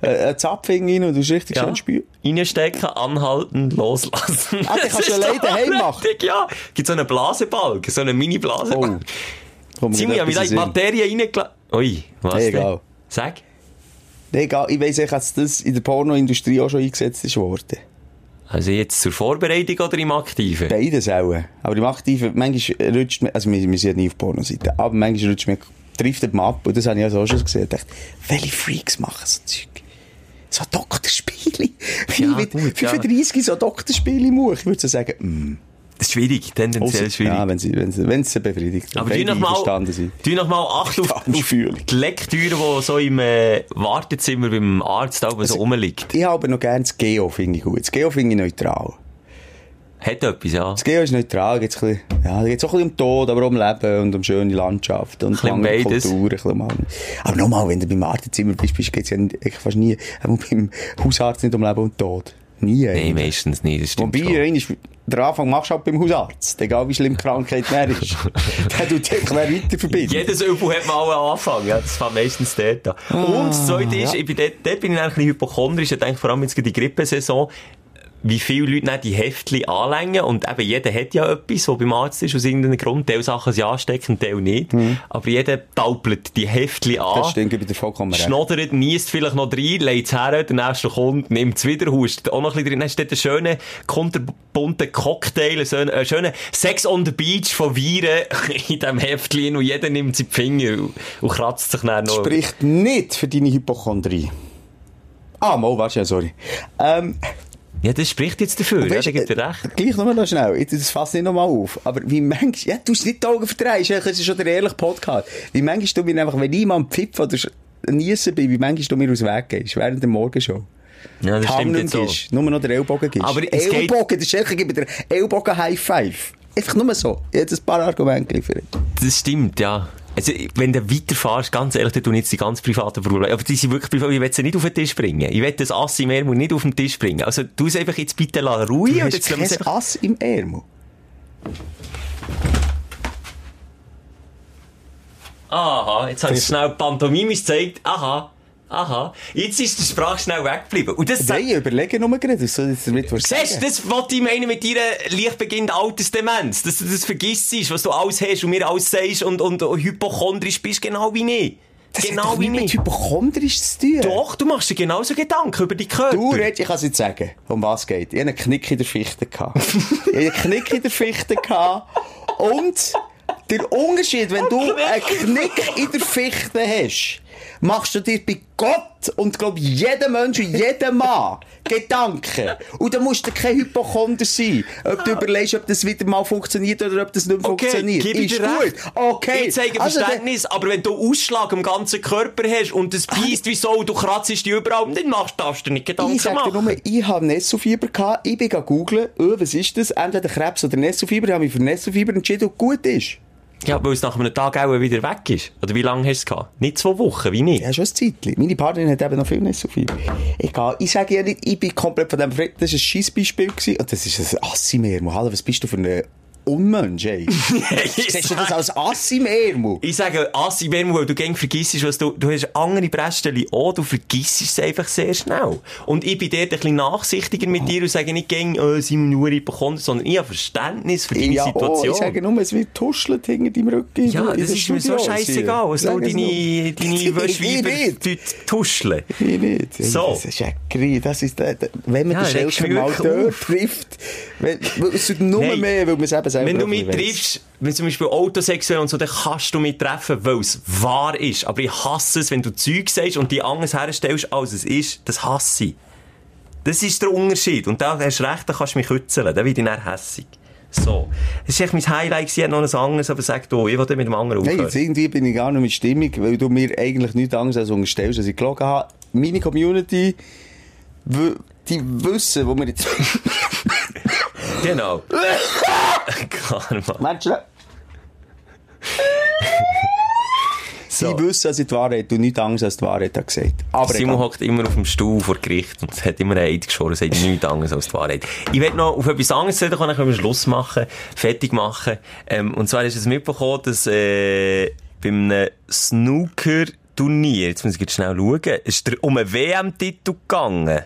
C: äh, einen Zapfing rein und du richtig schön spülen.
D: Reinstecken, anhalten, loslassen.
C: Ah, den kannst du alleine daheim machen?
D: richtig, Ja. Gibt so einen Blasebalg, so einen Mini-Blasebalg.
C: Oh.
D: Ziemlich,
C: mir
D: wie da in die. Materie reingelassen. Ui, was
C: Nee,
D: denn?
C: egal.
D: Sag.
C: Nee, egal, ich weiss nicht, dass das in der Pornoindustrie auch schon eingesetzt worden.
D: Also jetzt zur Vorbereitung oder im Aktiven?
C: Beides auch. Aber im Aktiven, manchmal rutscht man, also wir, wir sind ja nie auf Pornoseite, aber manchmal rutscht man, driftet man ab, und das habe ich also auch schon gesehen, ich dachte, welche Freaks machen so Zeug? So Doktorspiele. Wie
D: Ja,
C: mit
D: gut, ja.
C: 35 so Doktorspiele im Ich würde so sagen, mm,
D: Das ist schwierig, tendenziell
C: ausser-
D: schwierig.
C: Ja, wenn sie, wenn sie, wenn sie befriedigt.
D: Aber
C: wenn
D: tu noch mal,
C: sind.
D: tu noch mal Acht auf, auf die Lektüre, die so im äh, Wartezimmer beim Arzt oben
C: Also
D: so rumliegt.
C: Ich habe noch gerne das Geo, finde ich gut. Das Geo finde ich neutral.
D: Hat etwas, ja.
C: Das Geo ist neutral, geht's ein bisschen, ja, da geht's auch ein bisschen um Tod, aber um Leben und um schöne Landschaft und um. Kultur. Ein bisschen aber nochmal, wenn du beim Wartezimmer bist, bist geht's ja fast nie, auch beim Hausarzt nicht um Leben und Tod. Nie.
D: Nein,
C: eigentlich.
D: meistens nicht, das stimmt
C: Wobei,
D: schon.
C: den Anfang machst du halt beim Hausarzt. Egal wie schlimm die Krankheit mehr ist. Der tut dich weiter verbinden.
D: Jedes Übel hat mal einen Anfang, ja. Das fängt meistens dort an. Und das Zweite ist, ich bin dort, dort bin ich eigentlich ein bisschen hypochondrisch. Ich denke vor allem jetzt gerade die Grippesaison, wie viele Leute die Heftchen anlängen. Und eben jeder hat ja etwas, was beim Arzt ist, aus irgendeinem Grund. Teil Sachen sind ansteckend, Teil nicht. Aber jeder taupelt die Heftchen an.
C: Das stimmt, ich vollkommen.
D: Schnoddert, niest vielleicht noch rein, legt es her, der nächste kommt, nimmt es wieder, hustet auch noch ein bisschen drin. Dann hast du dort einen schönen, kunterbunten Cocktail, so einen, einen schönen Sex on the Beach von Viren in diesem Heftchen und jeder nimmt sie die Finger und, und kratzt sich dann noch.
C: Spricht nicht für deine Hypochondrie. Ah, mal, warte, ja, sorry. Ähm,
D: Ja, das spricht jetzt dafür, ja,
C: Weisst,
D: da gibt er recht.
C: Gleich nochmal noch schnell. Jetzt, Das fasst nicht nochmal auf. Aber wie manchmal, ja, du hast nicht die Augen verdrehst. Das ist schon der ehrliche Podcast. Wie manchmal du mir einfach, wenn ich mal am Pfipf oder niesen bin, wie manchmal du mir aus dem Weg gehst, während der Morgenshow.
D: Ja, das stimmt jetzt so.
C: gibst, nur noch den Ellbogen gibst.
D: Aber
C: Ellbogen, der Schelke gibt dir Ellbogen High Five. Einfach nur so. Hätte ein paar Argumente geliefert.
D: Das stimmt, ja. Also, wenn du weiterfährst, ganz ehrlich, dann ich jetzt die ganz privaten Probleme. Aber die sind wirklich privat. Ich will sie nicht auf den Tisch bringen. Ich will das Ass im Ärmel nicht auf den Tisch bringen. Also, tu es einfach jetzt bitte la ruhig
C: Du
D: und
C: hast
D: jetzt lassen
C: kein
D: einfach...
C: Ass im Ärmel.
D: Aha, jetzt habe ich schnell pantomimisch gezeigt. Aha, aha. Jetzt ist der Sprache schnell weggeblieben. Und das
C: Nein, ich überlege nur gerade, was soll ich damit was
D: Siehst du, das wollte ich meinen mit deiner leicht beginnenden Altersdemenz. Dass du das vergisst, was du alles hast und mir alles sagst und, und, hypochondrisch bist, genau wie ich.
C: Das
D: genau
C: hat doch
D: wie
C: nichts mit hypochondrisch zu tun.
D: Doch, du machst dir genauso Gedanken über die Körper.
C: Du redest, ich kann es nicht sagen, um was es geht. Ich hatte einen Knick in der Fichte. ich hatte einen Knick in der Fichte. Und der Unterschied, wenn du einen Knick in der Fichte hast, machst du dir bei Gott und glaub jedem Mensch und jedem Mann Gedanken. Und dann musst du kein Hypochonder sein. Ob du überlegst, ob das wieder mal funktioniert oder ob das nicht
D: Okay,
C: funktioniert.
D: ich
C: Ist
D: dir
C: gut.
D: recht.
C: Okay.
D: Ich zeige
C: Also,
D: Verständnis, aber wenn du Ausschlag am ganzen Körper hast und es beißt wie so und du kratzt dich überall, dann machst, darfst du dir nicht Gedanken
C: Ich sag dir
D: machen.
C: nur, ich habe Nesselfieber gehabt. Ich bin googeln, oh, was ist das? Entweder Krebs oder Nesselfieber. Ich habe mich für Nesselfieber entschieden und gut ist.
D: Ja, weil es nach einem Tag auch wieder weg ist. Oder wie lange hast du es gehabt? Nicht zwei Wochen, wie nicht?
C: Ja, schon ein Zeitchen. Meine Partnerin hat eben noch viel Nesselfieber. Egal. Ich sage ja nicht, ich bin komplett von dem befreit. Das war ein Scheissbeispiel. Und das ist ein Assimermo. Hallo, was bist du für ein Unmensch, ey? Siehst du das als Assimermo?
D: Ich sage Assi Bermu, weil du gäng vergisst, was du, du hast andere Brästchen auch, du vergisst es einfach sehr schnell. Und ich bin dort ein bisschen nachsichtiger mit dir und sage nicht gäng, äh, wir nur Hypochonder, sondern ich habe Verständnis für deine
C: Ja, oh,
D: Situation.
C: ich sage nur, es wird tuschelt hinter deinem Rücken.
D: ja, das ist mir so scheißegal, was du deine, deine
C: Ich
D: Schweiber
C: nicht.
D: dort tuscheln.
C: Ich nicht.
D: So.
C: Das ist ja grün. Das ist, der- wenn man
D: Ja,
C: den Schelker mal dort trifft, weil es nur mehr, weil man es eben selber
D: Wenn du mich triffst, wenn zum Beispiel autosexuell und so, dann kannst du mich treffen, weil es wahr ist. Aber ich hasse es, wenn du Zeug sagst und die anders herstellst, als es ist. Das hasse ich. Das ist der Unterschied. Und da hast du recht, da kannst du mich kützeln. Dann werde ich dann hässig. So. Das war echt mein Highlight. Ich noch ein anderes, aber sag du, ich wollte mit dem anderen
C: Nein,
D: aufhören.
C: jetzt irgendwie bin ich gar nicht mit Stimmung, weil du mir eigentlich nichts anderes als unterstellst, als ich gelogen habe. Meine Community, die wissen, wo wir jetzt...
D: Genau. Karma.
C: Menschen,
D: So.
C: die wissen, dass ich die Wahrheit und nichts anderes als die Wahrheit habe gesagt. Aber
D: Simon hockt immer auf dem Stuhl vor Gericht und hat immer einen Eid geschworen, sagt nichts anderes als die Wahrheit. Ich will noch auf etwas anderes reden, dann können wir Schluss machen, fertig machen. Ähm, und zwar ist es mitbekommen, dass äh, bei einem Snooker-Turnier, jetzt muss ich jetzt schnell schauen, ist der um einen WM-Titel gegangen.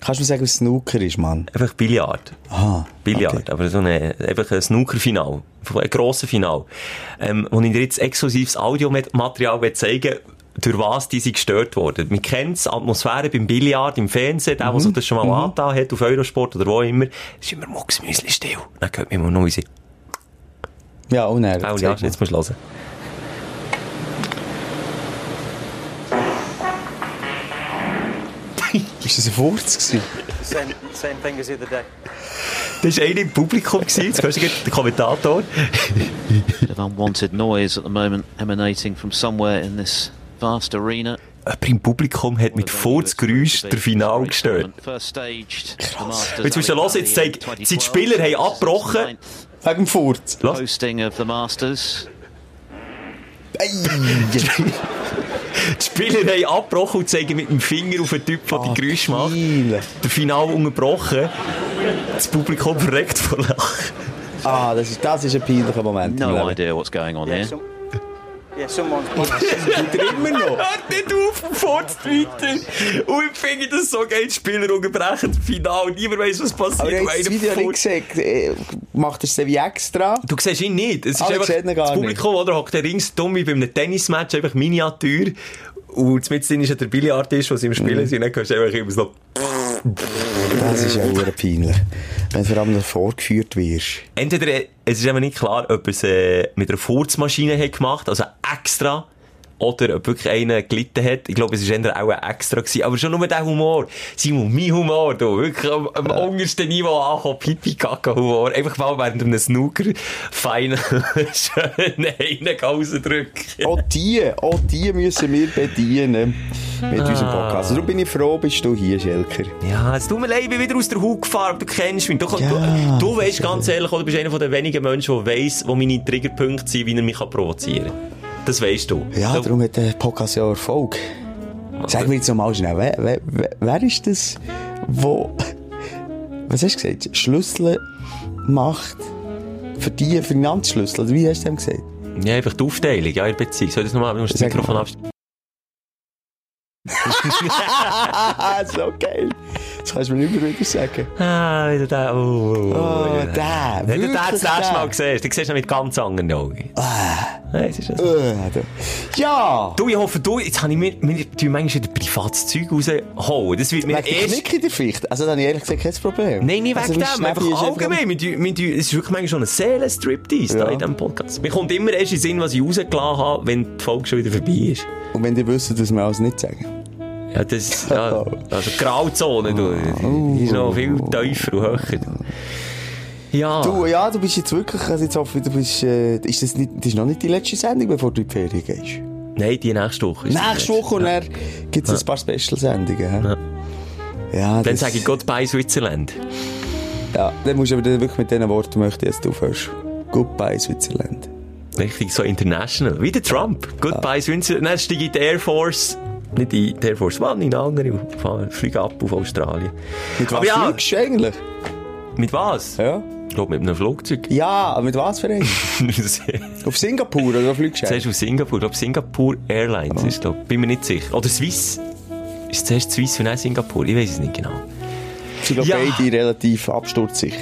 C: Kannst du mir sagen, was Snooker ist, Mann?
D: Einfach Billard.
C: Aha.
D: Billard,
C: okay.
D: aber so eine, einfach ein Snooker-Final. Ein grosses Final. Ähm, wo ich dir jetzt exklusives Audiomaterial will zeigen durch was die sind gestört worden. Man kennt die Atmosphäre beim Billard, im Fernsehen, der, der sich das schon mal angetan hat, auf Eurosport oder wo immer, ist immer mucksmüsli still. Dann hört man immer noch unsere,
C: Ja, und er.
D: oh, ja, jetzt musst du hören.
C: Ist das ein Furz gewesen?
F: Same, same thing as the other day.
D: Das war einer im Publikum, gewesen. jetzt hörst du gleich den Kommentator.
G: bit of unwanted noise at the moment emanating from somewhere in this vast arena.
D: Jemand im Publikum hat mit Furzgeräusch der Final gestört.
G: Staged.
D: Jetzt musst du hören, jetzt zeigt, die Spieler haben abgebrochen.
C: Wegen dem Furz.
G: Hosting of the Masters.
C: Ei.
D: Die Spieler haben abgebrochen und zeigen mit dem Finger auf den Typ, der die Geräusche macht.
C: Geil.
D: Der Final unterbrochen. Das Publikum verreckt vor Lachen.
C: Ah, das ist, das ist ein peinlicher Moment.
G: No idea what's going on
F: Yeah,
G: here.
C: er immer noch?
D: Hört nicht auf, fort weiter. Und ich finde das so geil, Spieler unterbrechen das Final. Niemand weiss, was passiert.
C: Aber er das Video nicht gesagt. Äh, Macht er es wie extra?
D: Du siehst ihn nicht. Es ist
C: Ah,
D: einfach das Publikum, oder hockt der rings dumm wie bei einem Tennismatch, einfach Miniatur. Und mit ist ja der Billardisch, was sie im Spielen sind. Und dann hörst du einfach immer so...
C: Das ist ja sehr peinlich. Wenn du vor allem vorgeführt wirst.
D: Entweder, es ist eben nicht klar, ob er es äh, mit einer Furzmaschine hat gemacht, also extra, oder ob wirklich einer gelitten hat. Ich glaube, es war eher auch ein extra gewesen. Aber schon nur der Humor. Simon, mein Humor, du. Wirklich am, am untersten Niveau ankommen. Pipi-Kaka-Humor. Einfach mal während einem Snooker-Final schön einen rausdrücken.
C: Auch die, auch die müssen wir bedienen. Mit
D: Ah.
C: unserem Podcast. Darum bin ich froh, bist du hier, Schelker.
D: Ja, es tut mir leid, ich bin wieder aus der Haut gefahren, du kennst mich. Du,
C: Ja,
D: du, du weißt ganz ehrlich, du bist einer den wenigen Menschen, der weiss, wo meine Triggerpunkte sind, wie er mich provozieren kann. Das weißt du.
C: Ja, darum hat der Podcast ja Erfolg. Sag mir jetzt noch mal schnell, wer, wer, ist das, wo, was hast du gesagt, Schlüssel macht für die Finanzschlüssel, wie hast du dem gesagt?
D: Ja, einfach die Aufteilung, ja, in der Beziehung. Soll ich das nochmal, du musst das
C: Sag
D: Mikrofon abstellen.
C: so geil. Das kannst du mir nicht mehr wieder sagen.
D: Ah, wieder der, oh, oh,
C: Oh,
D: oh.
C: der,
D: Wenn du den das
C: der.
D: Mal siehst, dann siehst du mit ganz anderen Augen. Nein, es ist das.
C: Du. Ja!
D: Du, ich hoffe, du, jetzt habe ich mir, mir tue manchmal wieder privates Zeug rausholen. Das wird mir
C: Wegen
D: erst...
C: Knick in der Ficht. Also, dann habe ich ehrlich gesagt kein Problem.
D: Nein, nicht
C: also,
D: wegen dem, einfach allgemein. Wir, tun- wir, es ist wirklich manchmal schon ein Seelenstriptease
C: Ja.
D: da in diesem Podcast. Mir kommt immer erst in den Sinn, was ich rausgelassen habe, wenn die Folge schon wieder vorbei ist.
C: Und wenn die wissen, dass wir alles nicht sagen.
D: Ja, das, ja, also Grauzone, du, die ist noch viel tiefer und höher. Ja.
C: Du, ja, du bist jetzt wirklich, also jetzt hoffe ich, du bist, äh, ist das nicht, das ist noch nicht die letzte Sendung, bevor du in die Ferien gehst?
D: Nein, die nächste Woche.
C: Nächste. Woche und dann gibt es ein paar Special-Sendungen. hä? Ja,
D: Dann sage ich Goodbye Switzerland.
C: Ja, dann musst du aber dann wirklich mit diesen Worten möchte ich, dass du aufhörst. Goodbye, Switzerland.
D: Richtig so international. Wie der Trump. Goodbye Switzerland. Dann steige ich in die Air Force. Nicht in die Air Force One, in eine andere. Fliege ab auf Australien.
C: Mit was
D: Aber ja.
C: fliegst du eigentlich?
D: Mit was?
C: Ja.
D: Ich glaube, mit einem Flugzeug.
C: Ja, aber mit was für einem? Auf Singapur oder fliegst du?
D: Zuerst aus Singapur. Ich glaube, Singapur Airlines ist, glaub, bin mir nicht sicher. Oder Swiss. Ist zuerst Swiss und dann Singapur? Ich weiß es nicht genau.
C: Sind
D: Ja.
C: beide relativ absturzsicher.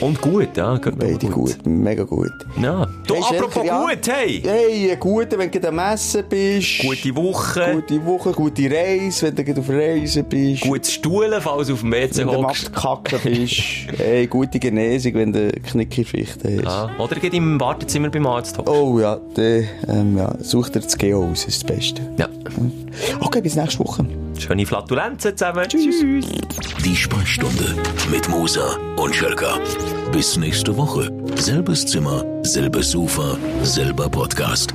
D: Und gut, ja.
C: Beide gut. mega gut.
D: Ja. Du,
C: Hey,
D: apropos
C: ja.
D: gut, hey!
C: Hey, guter, wenn du am Essen bist.
D: Gute Woche.
C: Gute Woche, gute Reise, wenn du auf Reise bist.
D: Gutes Stuhlen, falls du auf dem WC
C: wenn du am
D: hockst.
C: Bist. hey, gute Genesung, wenn du Knickerfichten hast.
D: Ah, oder geht im Wartezimmer beim Arzt hocken.
C: Oh ja, der, ähm, ja, such dir das Geo aus, das ist das Beste.
D: Ja.
C: Okay, bis nächste Woche.
D: Schöne Flatulenzen zusammen. Tschüss.
B: Die Sprechstunde mit Musa und Schelka. Bis nächste Woche. Selbes Zimmer, selbes Sofa, selber Podcast.